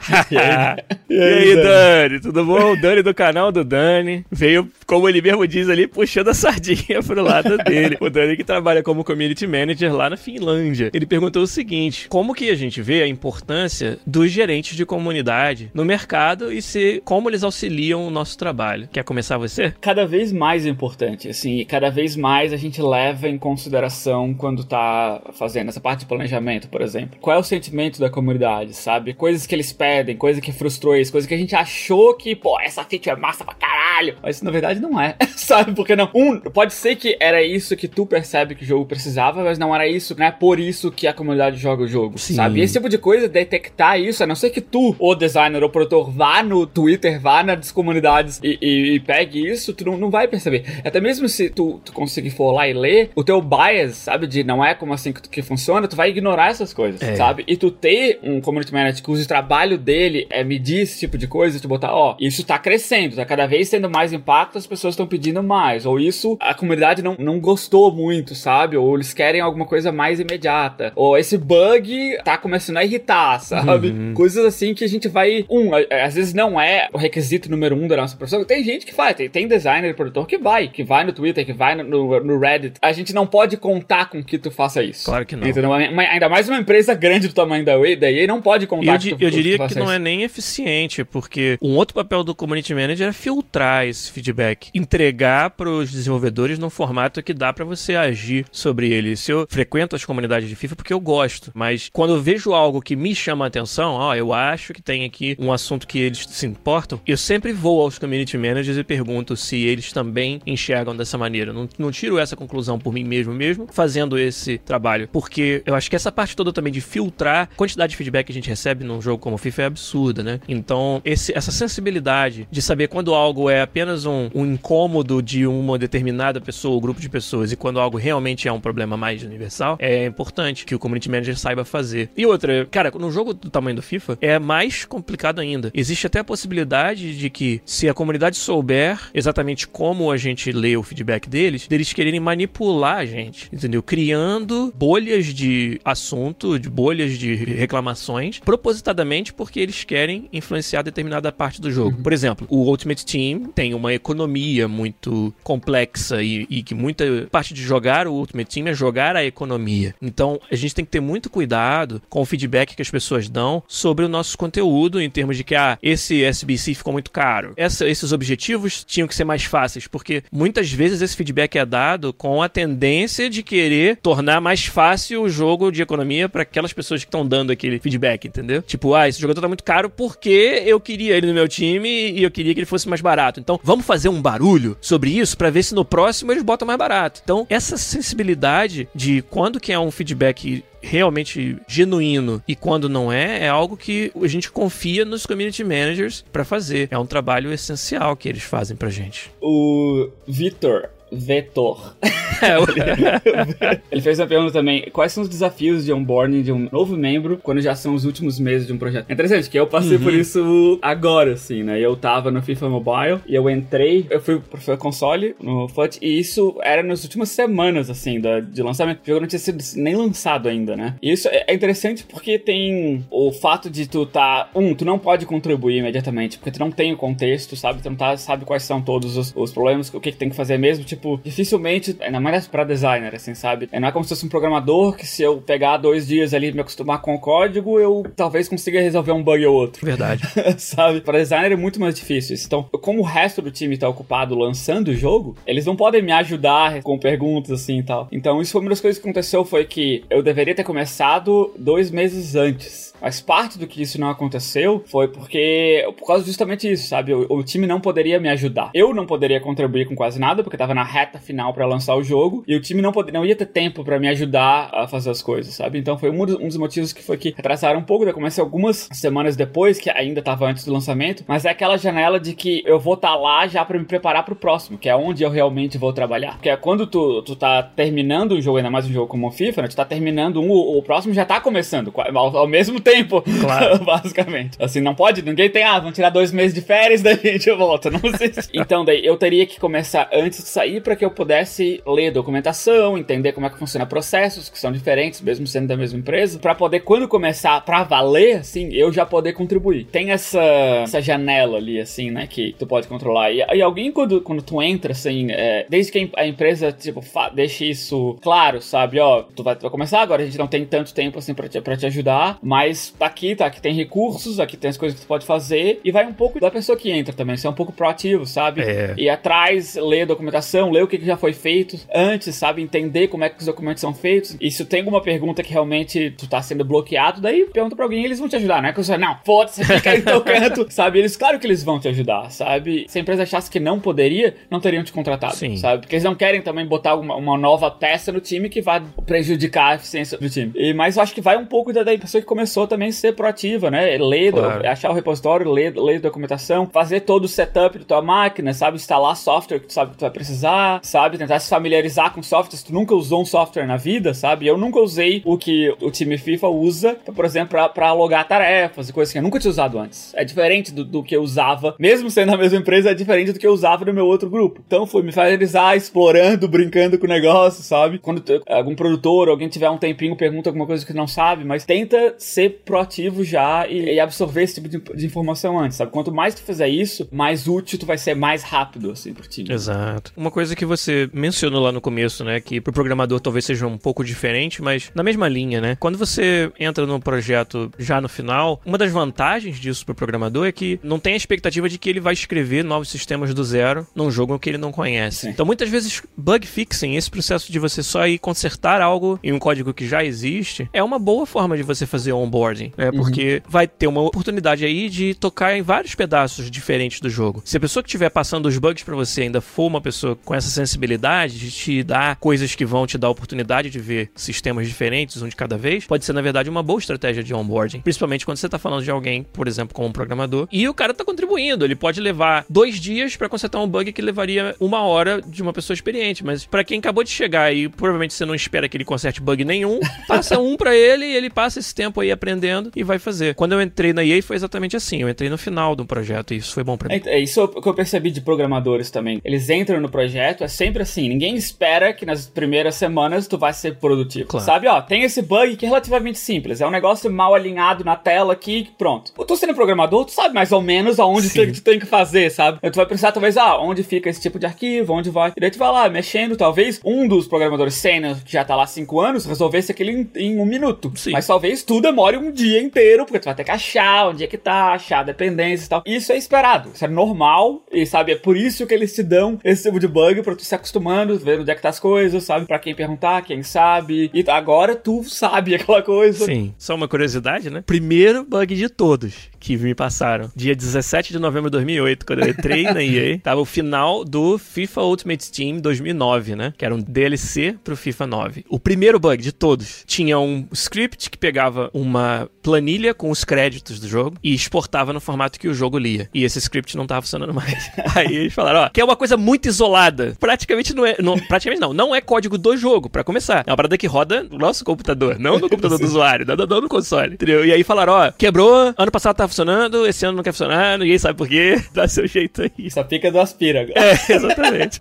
<laughs> e aí, e aí Dani? Dani? Tudo bom? O Dani do canal do Dani. Veio, como ele mesmo diz ali, puxando da sardinha pro lado dele. O Dani que trabalha como community manager lá na Finlândia. Ele perguntou o seguinte: como que a gente vê a importância dos gerentes de comunidade no mercado e se como eles auxiliam o nosso trabalho? Quer começar você? Cada vez mais importante importante, assim, e cada vez mais a gente leva em consideração quando tá fazendo essa parte de planejamento, por exemplo. Qual é o sentimento da comunidade, sabe? Coisas que eles pedem, coisa que frustrou eles, coisa que a gente achou que, pô, essa feature é massa pra caralho, mas na verdade não é, <laughs> sabe? Porque não, um, pode ser que era isso que tu percebe que o jogo precisava, mas não era isso, né? Por isso que a comunidade joga o jogo, Sim. sabe? E esse tipo de coisa, detectar isso, a não ser que tu, o designer ou produtor, vá no Twitter, vá nas comunidades e, e, e pegue isso, tu não, não vai perceber. Até mesmo se tu, tu conseguir for lá e ler, o teu bias, sabe, de não é como assim que, que funciona, tu vai ignorar essas coisas, é. sabe? E tu ter um community manager cujo trabalho dele é medir esse tipo de coisa, te botar, ó, isso tá crescendo, tá cada vez tendo mais impacto, as pessoas estão pedindo mais, ou isso a comunidade não, não gostou muito, sabe? Ou eles querem alguma coisa mais imediata, ou esse bug tá começando a irritar, sabe? Uhum. Coisas assim que a gente vai, um, às vezes não é o requisito número um da nossa profissão, tem gente que faz, tem, tem designer e produtor que vai, que vai no Twitter, que vai no, no, no, Reddit. A gente não pode contar com que tu faça isso. Claro que não. Entendeu? Ainda mais uma empresa grande do tamanho da EA não pode contar eu, que tu, Eu diria que, que não é nem eficiente, porque um outro papel do Community Manager é filtrar esse feedback, entregar para os desenvolvedores num formato que dá para você agir sobre ele. Se eu frequento as comunidades de FIFA porque eu gosto, mas quando eu vejo algo que me chama a atenção, ó, eu acho que tem aqui um assunto que eles se importam, eu sempre vou aos Community Managers e pergunto se eles também enxergam dessa maneira. Não, não tiro essa conclusão por mim mesmo mesmo fazendo esse trabalho, porque eu acho que essa parte toda também de filtrar a quantidade de feedback que a gente recebe num jogo como FIFA é absurda, né? Então, esse, essa sensibilidade de saber quando algo é apenas um, um incômodo de uma determinada pessoa ou grupo de pessoas e quando algo realmente é um problema mais universal, é importante que o community manager saiba fazer. E outra, cara, no jogo do tamanho do FIFA é mais complicado ainda. Existe até a possibilidade de que se a comunidade souber exatamente como a gente lê o feedback deles, deles quererem manipular a gente, entendeu? Criando bolhas de assunto, de bolhas de reclamações, propositadamente porque eles querem influenciar determinada parte do jogo. Uhum. Por exemplo, o Ultimate Team tem uma economia muito complexa e, e que muita parte de jogar o Ultimate Team é jogar a economia. Então, a gente tem que ter muito cuidado com o feedback que as pessoas dão sobre o nosso conteúdo em termos de que, ah, esse SBC ficou muito caro. Essa, esses objetivos tinham que ser mais fáceis, porque muitas vezes esse feedback é dado com a tendência de querer tornar mais fácil o jogo de economia para aquelas pessoas que estão dando aquele feedback, entendeu? Tipo, ah, esse jogador tá muito caro porque eu queria ele no meu time e eu queria que ele fosse mais barato. Então, vamos fazer um barulho sobre isso para ver se no próximo eles botam mais barato. Então, essa sensibilidade de quando que é um feedback realmente genuíno e quando não é, é algo que a gente confia nos community managers para fazer. É um trabalho essencial que eles fazem pra gente. O Vitor Vetor. É, <laughs> ele fez uma pergunta também: quais são os desafios de onboarding de um novo membro quando já são os últimos meses de um projeto? É interessante que eu passei uhum. por isso agora, assim, né? Eu tava no FIFA Mobile e eu entrei, eu fui pro console no FUT e isso era nas últimas semanas, assim, da, de lançamento. O jogo não tinha sido nem lançado ainda, né? E isso é interessante porque tem o fato de tu tá. Um, tu não pode contribuir imediatamente, porque tu não tem o contexto, sabe? Tu não tá, sabe quais são todos os, os problemas, o que, que tem que fazer mesmo. Tipo, tipo, dificilmente, ainda mais pra designer, assim, sabe? Não é como se fosse um programador que se eu pegar dois dias ali e me acostumar com o código, eu talvez consiga resolver um bug ou outro. Verdade. <laughs> sabe? Pra designer é muito mais difícil. Então, como o resto do time tá ocupado lançando o jogo, eles não podem me ajudar com perguntas assim e tal. Então, isso foi uma das coisas que aconteceu foi que eu deveria ter começado dois meses antes. Mas parte do que isso não aconteceu foi porque, por causa justamente isso, sabe? O, o time não poderia me ajudar. Eu não poderia contribuir com quase nada, porque tava na reta final para lançar o jogo, e o time não, poderia, não ia ter tempo para me ajudar a fazer as coisas, sabe? Então foi um dos, um dos motivos que foi que retrasaram um pouco. Eu comecei algumas semanas depois, que ainda tava antes do lançamento, mas é aquela janela de que eu vou estar tá lá já para me preparar pro próximo, que é onde eu realmente vou trabalhar. Porque é quando tu, tu tá terminando um jogo, ainda mais um jogo como o FIFA, né? Tu tá terminando um, o, o próximo já tá começando, ao, ao mesmo tempo, claro. <laughs> basicamente. Assim, não pode, ninguém tem, ah, vamos tirar dois meses de férias, <laughs> daí a gente volta. Não sei. então, daí eu teria que começar antes de sair para que eu pudesse ler documentação, entender como é que funciona processos que são diferentes, mesmo sendo da mesma empresa, para poder, quando começar pra valer, assim, eu já poder contribuir. Tem essa, essa janela ali, assim, né, que tu pode controlar. E, e alguém, quando, quando tu entra, assim, é, desde que a empresa, tipo, deixe isso claro, sabe, ó, tu vai, tu vai começar agora, a gente não tem tanto tempo, assim, pra te, pra te ajudar, mas tá aqui, tá, aqui tem recursos, aqui tem as coisas que tu pode fazer, e vai um pouco da pessoa que entra também, ser um pouco proativo, sabe? É. E atrás, ler documentação, documentação, ler o que já foi feito antes, sabe? Entender como é que os documentos são feitos. E se tem alguma pergunta que realmente tu tá sendo bloqueado, daí pergunta pra alguém e eles vão te ajudar. Não é que você, não, foda-se, fica aí no teu canto, sabe? Eles, claro que eles vão te ajudar, sabe? Se a empresa achasse que não poderia, não teriam te contratado, Sim. sabe? Porque eles não querem também botar uma, uma nova testa no time que vai prejudicar a eficiência do time. E, mas eu acho que vai um pouco da, da pessoa que começou também a ser proativa, né? Ler, claro. achar o repositório, ler, ler documentação, fazer todo o setup da tua máquina, sabe? Instalar software que tu sabe que tu vai precisar, sabe? Tentar se familiarizar com software. Se tu nunca usou um software na vida, sabe? Eu nunca usei o que o time FIFA usa, por exemplo, pra, pra logar tarefas e coisas que eu nunca tinha usado antes. É diferente do, do que eu usava, mesmo sendo a mesma empresa, é diferente do que eu usava no meu outro grupo. Então foi me familiarizar, explorando, <laughs> brincando com o negócio, sabe? Quando tu, algum produtor, alguém tiver um tempinho, pergunta alguma coisa que não sabe, mas tenta ser proativo já e, e absorver esse tipo de, de, informação antes, sabe? Quanto mais tu fizer isso, mais útil tu vai ser mais rápido, assim, pro time. Exato. Uma coisa que você mencionou lá no começo, né, que pro programador talvez seja um pouco diferente, mas na mesma linha, né? Quando você entra num projeto já no final, uma das vantagens disso pro programador é que não tem a expectativa de que ele vai escrever novos sistemas do zero num jogo que ele não conhece. Sim. Então muitas vezes bug fixing, esse processo de você só ir consertar algo em um código que já existe, é uma boa forma de você fazer onboarding, né? Porque uhum. vai ter uma oportunidade aí de tocar em vários pedaços diferentes do jogo. Se a pessoa que estiver passando os bugs para você ainda for uma pessoa com essa sensibilidade de te dar coisas que vão te dar a oportunidade de ver sistemas diferentes, um de cada vez, pode ser, na verdade, uma boa estratégia de onboarding. Principalmente quando você tá falando de alguém, por exemplo, como um programador, e o cara tá contribuindo. Ele pode levar dois dias para consertar um bug que levaria uma hora de uma pessoa experiente. Mas para quem acabou de chegar e provavelmente você não espera que ele conserte bug nenhum, <laughs> passa um para ele e ele passa esse tempo aí aprendendo e vai fazer. Quando eu entrei na EA foi exatamente assim. Eu entrei no final do projeto e isso foi bom para mim. É, é isso que eu percebi de programadores também. Eles entram no projeto, é sempre assim. Ninguém espera que nas primeiras semanas tu vai ser produtivo. Claro. Sabe, ó, tem esse bug que é relativamente simples. É um negócio mal alinhado na tela aqui, pronto. Tu sendo programador, tu sabe mais ou menos aonde tu, tu, tem que fazer, sabe? Tu vai precisar talvez, ah, onde fica esse tipo de arquivo, onde vai. E daí tu vai lá, mexendo, talvez um dos programadores sênior que já tá lá há cinco anos resolvesse aquele em, em, um minuto. Sim. Mas talvez tu demore um dia inteiro, porque tu vai ter que achar onde é que tá, achar dependências e tal. Isso é esperado. Isso é normal. E sabe, é por isso que eles te dão esse tipo de bug pra tu se acostumando, ver onde é que tá as coisas, sabe? Pra quem perguntar, quem sabe. E agora tu sabe <laughs> aquela coisa. Sim. Só uma curiosidade, né? Primeiro bug de todos que me passaram. Dia 17 de novembro de 2008, quando eu entrei na EA, <laughs> tava o final do FIFA Ultimate Team 2009, né? Que era um DLC pro FIFA 9. O primeiro bug de todos tinha um script que pegava uma planilha com os créditos do jogo e exportava no formato que o jogo lia. E esse script não tava funcionando mais. <laughs> Aí eles falaram, ó, que é uma coisa muito isolada. Praticamente não é, não, praticamente não, não é código do jogo, para começar. É uma parada que roda no nosso computador, não no computador do <laughs> usuário, não, não no console, entendeu? E aí falaram, ó, quebrou, ano passado tava funcionando, esse ano não quer funcionar, ninguém sabe por quê, <laughs> dá seu jeito aí. Só fica do aspira agora. É, exatamente.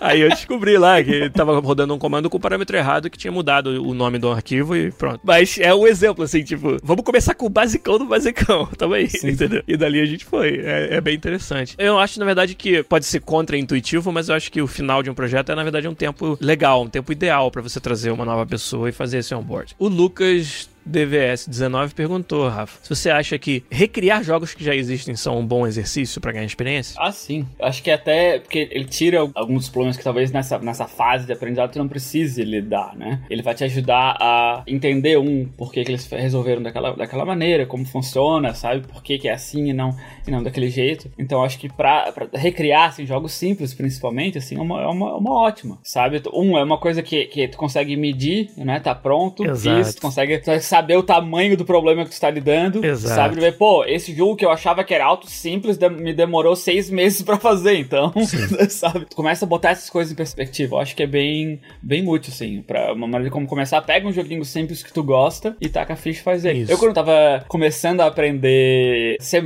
Aí eu descobri lá que tava rodando um comando com o parâmetro errado que tinha mudado o nome do arquivo e pronto. Mas é um exemplo, assim, tipo, vamos começar com o basicão do basicão. <laughs> Tamo aí, Sim. entendeu? E dali a gente foi. É, é, bem interessante. Eu acho, na verdade, que pode ser contra-intuitivo, mas eu acho que o final de um projeto é, na verdade, um tempo legal, um tempo ideal para você trazer uma nova pessoa e fazer esse onboard. O Lucas DVS19 perguntou, Rafa, se você acha que recriar jogos que já existem são um bom exercício para ganhar experiência? Ah, sim. Acho que até porque ele tira alguns dos problemas que talvez nessa, nessa fase de aprendizado tu não precise lidar, né? Ele vai te ajudar a entender, um, por que, que eles resolveram daquela, daquela maneira, como funciona, sabe? Por que, que é assim e não, e não daquele jeito. Então acho que pra, pra recriar, assim, jogos simples principalmente, assim, é uma, é uma, uma ótima, sabe? Um, é uma coisa que, que tu consegue medir, né? Tá pronto, Exato. isso, tu consegue... Tu saber o tamanho do problema que tu está lidando. Exato. Sabe? Ver, pô, esse jogo que eu achava que era alto simples me demorou seis meses para fazer, então, <laughs> sabe? Tu começa a botar essas coisas em perspectiva. Eu acho que é bem, bem útil, assim, pra uma maneira de como começar. Pega um joguinho simples que tu gosta e taca a ficha e faz ele. Isso. Eu, quando tava começando a aprender C,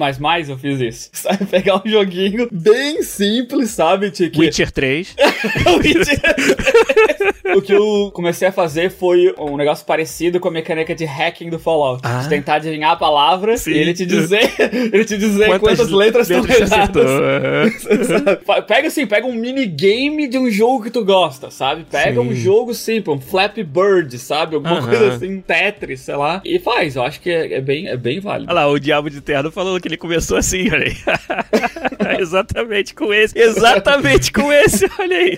eu fiz isso. <laughs> Sabe? Pegar um joguinho bem simples, sabe? Tipo, Witcher 3. <laughs> Witcher 3. o que eu comecei a fazer foi um negócio parecido com a mecânica de hacking do Fallout. Ah. De tentar adivinhar a palavra Sim. e ele te dizer, <laughs> ele te dizer quantas, quantas letras estão erradas. Uhum. pega assim, pega um minigame de um jogo que tu gosta, sabe? Pega Sim. um jogo simples, um Flappy Bird, sabe? Alguma uhum. coisa assim, Tetris, sei lá. E faz, eu acho que é, é bem, é bem válido. Olha lá, o Diabo de Terno falou que ele começou assim, olha aí. <laughs> exatamente com esse. Exatamente com esse, olha aí.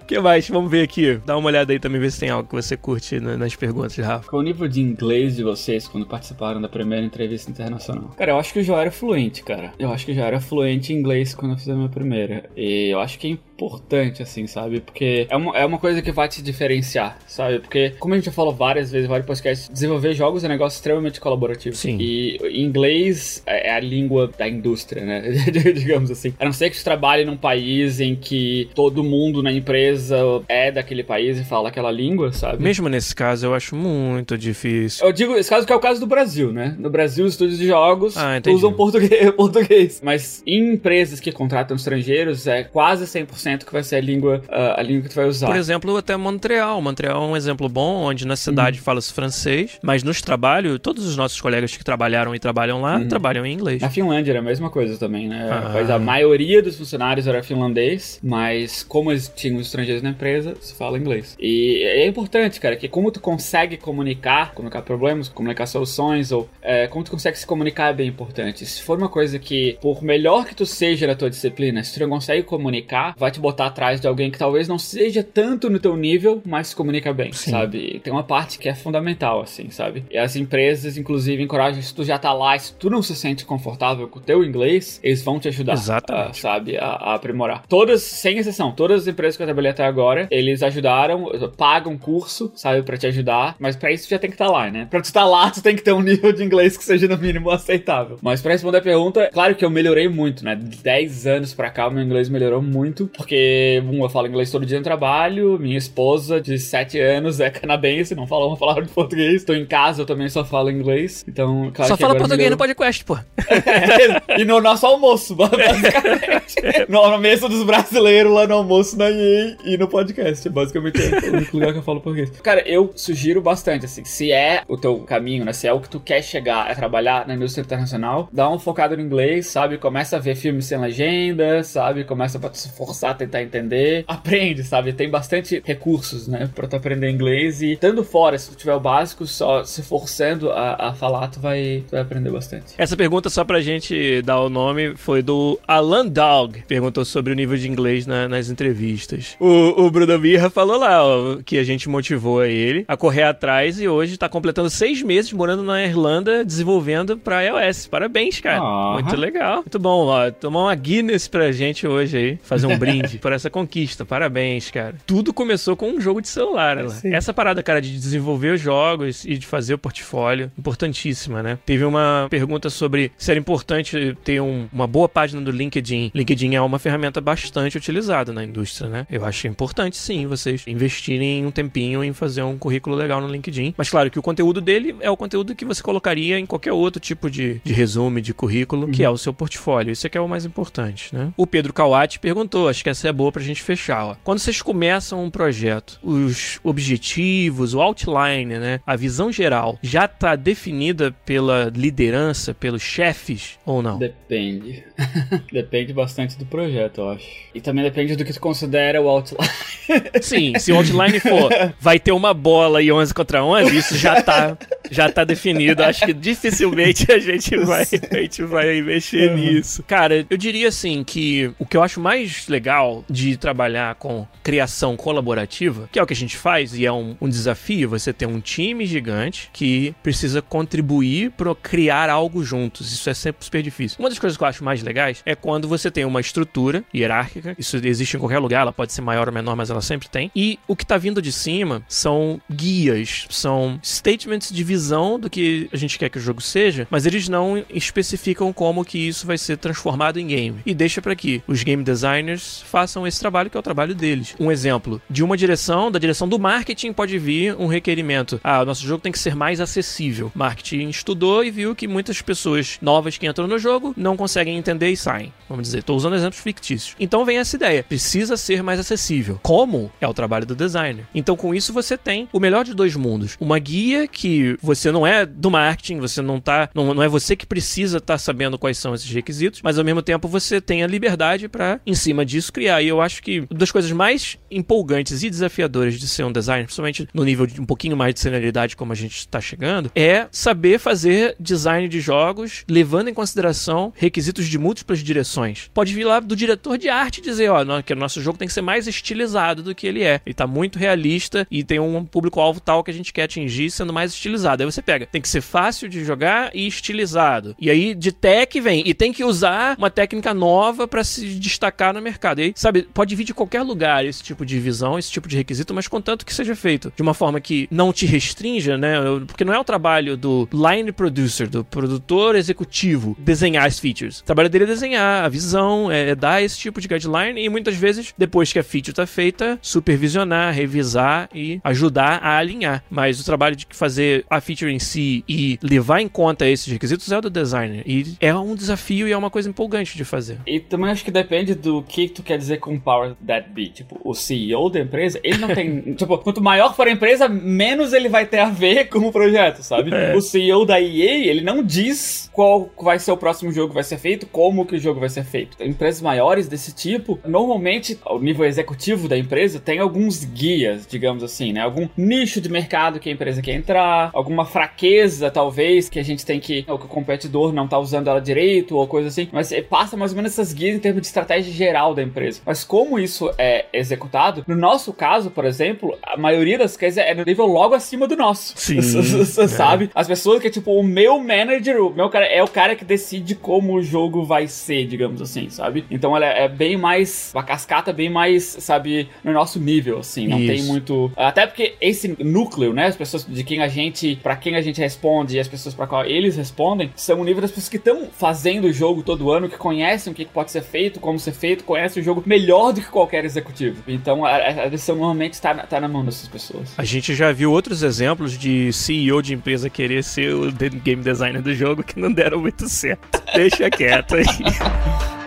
O <laughs> que mais? Vamos ver aqui. Dá uma olhada aí também, ver se tem algo que você curte nas perguntas, Rafa. Qual o nível de inglês de vocês quando participaram da primeira entrevista internacional? Cara, eu acho que eu já era fluente, cara. Eu acho que eu já era fluente em inglês quando eu fiz a minha primeira. E eu acho que importante, assim, sabe? Porque é uma, é uma coisa que vai te diferenciar, sabe? Porque, como a gente já falou várias vezes, vários podcasts, desenvolver jogos é um negócio extremamente colaborativo. Sim. E inglês é a língua da indústria, né? <laughs> Digamos assim. A não ser que você trabalhe num país em que todo mundo na empresa é daquele país e fala aquela língua, sabe? Mesmo nesse caso, eu acho muito difícil. Eu digo esse caso que é o caso do Brasil, né? No Brasil, os estúdios de jogos ah, usam português, <laughs> português. Mas em empresas que contratam estrangeiros, é quase 100% que vai ser a língua, a, língua que tu vai usar. Por exemplo, até Montreal. Montreal é um exemplo bom, onde na cidade uhum. fala-se francês, mas nos trabalhos, todos os nossos colegas que trabalharam e trabalham lá, uhum. trabalham em inglês. Na Finlândia era a mesma coisa também, né? Ah. A maioria dos funcionários era finlandês, mas como eles tinham os estrangeiros na empresa, se fala inglês. E é importante, cara, que como tu consegue comunicar, comunicar problemas, comunicar soluções, ou é, como tu consegue se comunicar é bem importante. Se for uma coisa que, por melhor que tu seja na tua disciplina, se tu não consegue comunicar, vai te botar atrás de alguém que talvez não seja tanto no teu nível, mas se comunica bem, Sim. sabe? Tem uma parte que é fundamental, assim, sabe? E as empresas, inclusive, encorajam, se tu já tá lá, se tu não se sente confortável com o teu inglês, eles vão te ajudar. A, sabe? A, a, aprimorar. Todas, sem exceção, todas as empresas que eu trabalhei até agora, eles ajudaram, pagam curso, sabe, para te ajudar, mas para isso tu já tem que estar tá lá, né? Pra tu estar tá lá, tu tem que ter um nível de inglês que seja no mínimo aceitável. Mas para responder a pergunta, claro que eu melhorei muito, né? De 10 anos pra cá, o meu inglês melhorou muito, porque, um, eu falo inglês todo dia no trabalho, minha esposa de 7 anos é canadense, não fala uma palavra de português, tô em casa, eu também só falo inglês, então, claro Só fala português no podcast, pô. é, <laughs> e no nosso almoço, <laughs> basicamente. no, mesa dos brasileiros lá no almoço na EA e no podcast, basicamente é o único lugar que eu falo português. Cara, eu sugiro bastante, assim, se é o teu caminho, né, se é o que tu quer chegar a trabalhar na indústria internacional, dá uma focada no inglês, sabe, começa a ver filmes sem legenda, sabe, começa a se forçar tentar entender, aprende, sabe, tem bastante recursos, né, pra tu aprender inglês e estando fora, se tu tiver o básico, só se forçando a, a falar, tu vai, tu vai aprender bastante. Essa pergunta, só pra gente dar o nome, foi do Alan Dog, perguntou sobre o nível de inglês na, nas entrevistas. O, o Bruno Birra falou lá, ó, que a gente motivou ele a correr atrás e hoje tá completando seis meses morando na Irlanda, desenvolvendo pra iOS. Parabéns, cara. Muito legal. Muito bom, ó. Tomar uma Guinness pra gente hoje aí, fazer um <laughs> brinde por essa conquista. Parabéns, cara. Tudo começou com um jogo de celular, né? Essa parada, cara, de desenvolver os jogos e de fazer o portfólio, importantíssima, né? Teve uma pergunta sobre se era importante ter um, uma boa página do LinkedIn. LinkedIn é uma ferramenta bastante utilizada na indústria, né? Eu acho importante, sim, vocês investirem um tempinho em fazer um currículo legal no LinkedIn. Mas claro que o conteúdo dele é o conteúdo que você colocaria em qualquer outro tipo de, de resumo, de currículo, uhum. que é o seu portfólio. Isso é que é o mais importante, né? O Pedro Kawati perguntou, acho que essa é boa pra gente fechar, ó. Quando vocês começam um projeto, os objetivos, o outline, né? A visão geral já tá definida pela liderança, pelos chefes ou não? Depende. <laughs> depende bastante do projeto, eu acho. E também depende do que tu considera o outline. <laughs> Sim, se o outline for vai ter uma bola e 11 contra 11, isso já tá, já tá definido. Acho que dificilmente a gente vai, a gente vai mexer uhum. nisso. Cara, eu diria assim que o que eu acho mais legal de trabalhar com criação colaborativa, que é o que a gente faz e é um, um desafio, você ter um time gigante que precisa contribuir para criar algo juntos. Isso é sempre super difícil. Uma das coisas que eu acho mais legais é quando você tem uma estrutura hierárquica, isso existe em qualquer lugar, ela pode ser maior ou menor, mas ela sempre tem. E o que tá vindo de cima são guias, são statements de visão do que a gente quer que o jogo seja, mas eles não especificam como que isso vai ser transformado em game. E deixa para que os game designers façam esse trabalho que é o trabalho deles. Um exemplo, de uma direção, da direção do marketing pode vir um requerimento. Ah, o nosso jogo tem que ser mais acessível. Marketing estudou e viu que muitas pessoas novas que entram no jogo não conseguem entender e saem. Vamos dizer, estou usando exemplos fictícios. Então vem essa ideia, precisa ser mais acessível. Como? É o trabalho do designer. Então com isso você tem o melhor de dois mundos. Uma guia que você não é do marketing, você não tá, não, não é você que precisa estar tá sabendo quais são esses requisitos, mas ao mesmo tempo você tem a liberdade para, em cima disso, criar. E eu acho que uma das coisas mais empolgantes e desafiadoras de ser um designer, principalmente no nível de um pouquinho mais de senioridade como a gente está chegando, é saber fazer design de jogos levando em consideração requisitos de múltiplas direções. Pode vir lá do diretor de arte dizer, ó, que o nosso jogo tem que ser mais estilizado do que ele é. Ele tá muito realista e tem um público-alvo tal que a gente quer atingir sendo mais estilizado. Aí você pega, tem que ser fácil de jogar e estilizado. E aí de tech vem, e tem que usar uma técnica nova para se destacar no mercado. E aí, sabe, pode vir de qualquer lugar esse tipo de visão, esse tipo de requisito, mas contanto que seja feito de uma forma que não te restrinja, né? Porque não é o trabalho do line producer, do produtor executivo, desenhar as features. O trabalho dele é desenhar a visão, é dar esse tipo de guideline e muitas vezes, depois que a feature tá feita, supervisionar, revisar e ajudar a alinhar. Mas o trabalho de fazer a feature em si e levar em conta esses requisitos é o do designer. E é um desafio e é uma coisa empolgante de fazer. E também acho que depende do que tu quer dizer com power that be. Tipo, o CEO da empresa, ele não tem. <laughs> tipo, quanto maior for a empresa, menos ele vai ter a ver <laughs> com o projeto, sabe? É. O CEO da EA, ele não diz qual vai ser o próximo jogo que vai ser feito, como que o jogo vai ser feito. Empresas maiores desse tipo, normalmente, o nível executivo da empresa tem alguns guias, digamos assim, né? Algum nicho de mercado que a empresa quer entrar, alguma fraqueza, talvez, que a gente tem que. ou que o competidor não tá usando ela direito, ou coisa assim. Mas passa mais ou menos essas guias em termos de estratégia geral da empresa. Mas como isso é executado, no nosso caso, por exemplo, a maioria das coisas é no nível logo acima do nosso. Sim. <laughs> sabe? É. As pessoas que, tipo, o meu manager, o meu cara, é o cara que decide como o jogo vai ser, digamos assim, sabe? Então ela é bem mais. A cascata é bem mais, sabe, no nosso nível, assim. Não isso. tem muito. Até porque esse núcleo, né? As pessoas de quem a gente. para quem a gente responde e as pessoas para qual eles respondem, são o nível das pessoas que estão fazendo o jogo todo ano, que conhecem o que pode ser feito, como ser feito, conhecem o jogo melhor do que qualquer executivo. Então a, a decisão normalmente tá, tá na mão dessas pessoas. A gente já viu outros exemplos de CEO de empresa querer ser o game designer do jogo que não deram muito certo. Deixa quieto aí. <laughs>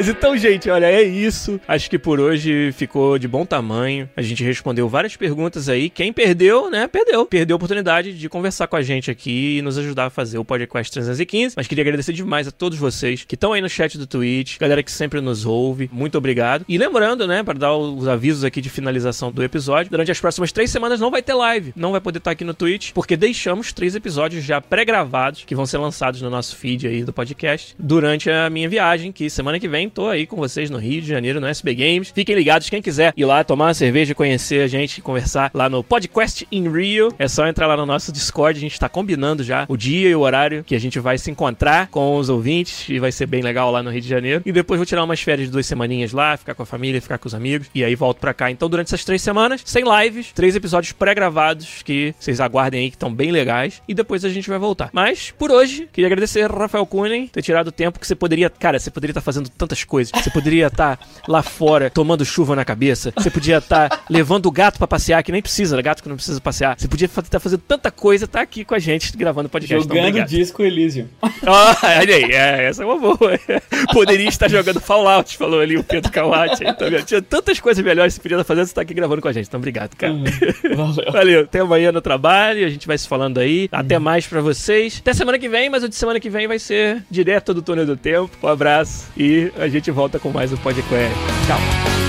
Mas então, gente, olha, é isso. Acho que por hoje ficou de bom tamanho. A gente respondeu várias perguntas aí. Quem perdeu, né, perdeu. Perdeu a oportunidade de conversar com a gente aqui e nos ajudar a fazer o podcast 315. Mas queria agradecer demais a todos vocês que estão aí no chat do Twitch, galera que sempre nos ouve. Muito obrigado. E lembrando, né, para dar os avisos aqui de finalização do episódio, durante as próximas três semanas não vai ter live. Não vai poder estar aqui no Twitch, porque deixamos três episódios já pré-gravados que vão ser lançados no nosso feed aí do podcast durante a minha viagem, que semana que vem tô aí com vocês no Rio de Janeiro, no SB Games. Fiquem ligados, quem quiser ir lá tomar uma cerveja, conhecer a gente, conversar lá no Podcast in Rio, é só entrar lá no nosso Discord, a gente tá combinando já o dia e o horário que a gente vai se encontrar com os ouvintes e vai ser bem legal lá no Rio de Janeiro. E depois vou tirar umas férias de duas semaninhas lá, ficar com a família, ficar com os amigos e aí volto pra cá. Então, durante essas três semanas, sem lives, três episódios pré-gravados que vocês aguardem aí que estão bem legais e depois a gente vai voltar. Mas, por hoje, queria agradecer Rafael Kunen ter tirado o tempo que você poderia, cara, você poderia estar tá fazendo tantas tantas coisas. Você poderia estar tá lá fora tomando chuva na cabeça. Você podia estar tá levando o gato para passear, que nem precisa, né? gato que não precisa passear. Você podia estar tá fazendo tanta coisa, tá aqui com a gente gravando podcast. Jogando então, disco Elysium. Ah, olha aí, é, essa é uma boa. <laughs> Poderia estar jogando Fallout, falou ali o Pedro Kawati. Então, tinha tantas coisas melhores que você podia estar fazendo, você tá aqui gravando com a gente. Então, obrigado, cara. Uhum. <laughs> Valeu. Valeu. Até amanhã no trabalho, a gente vai se falando aí. Até uhum. mais para vocês. Até semana que vem, mas o de semana que vem vai ser direto do túnel do tempo. Um abraço e a gente volta com mais um podcast. Tchau.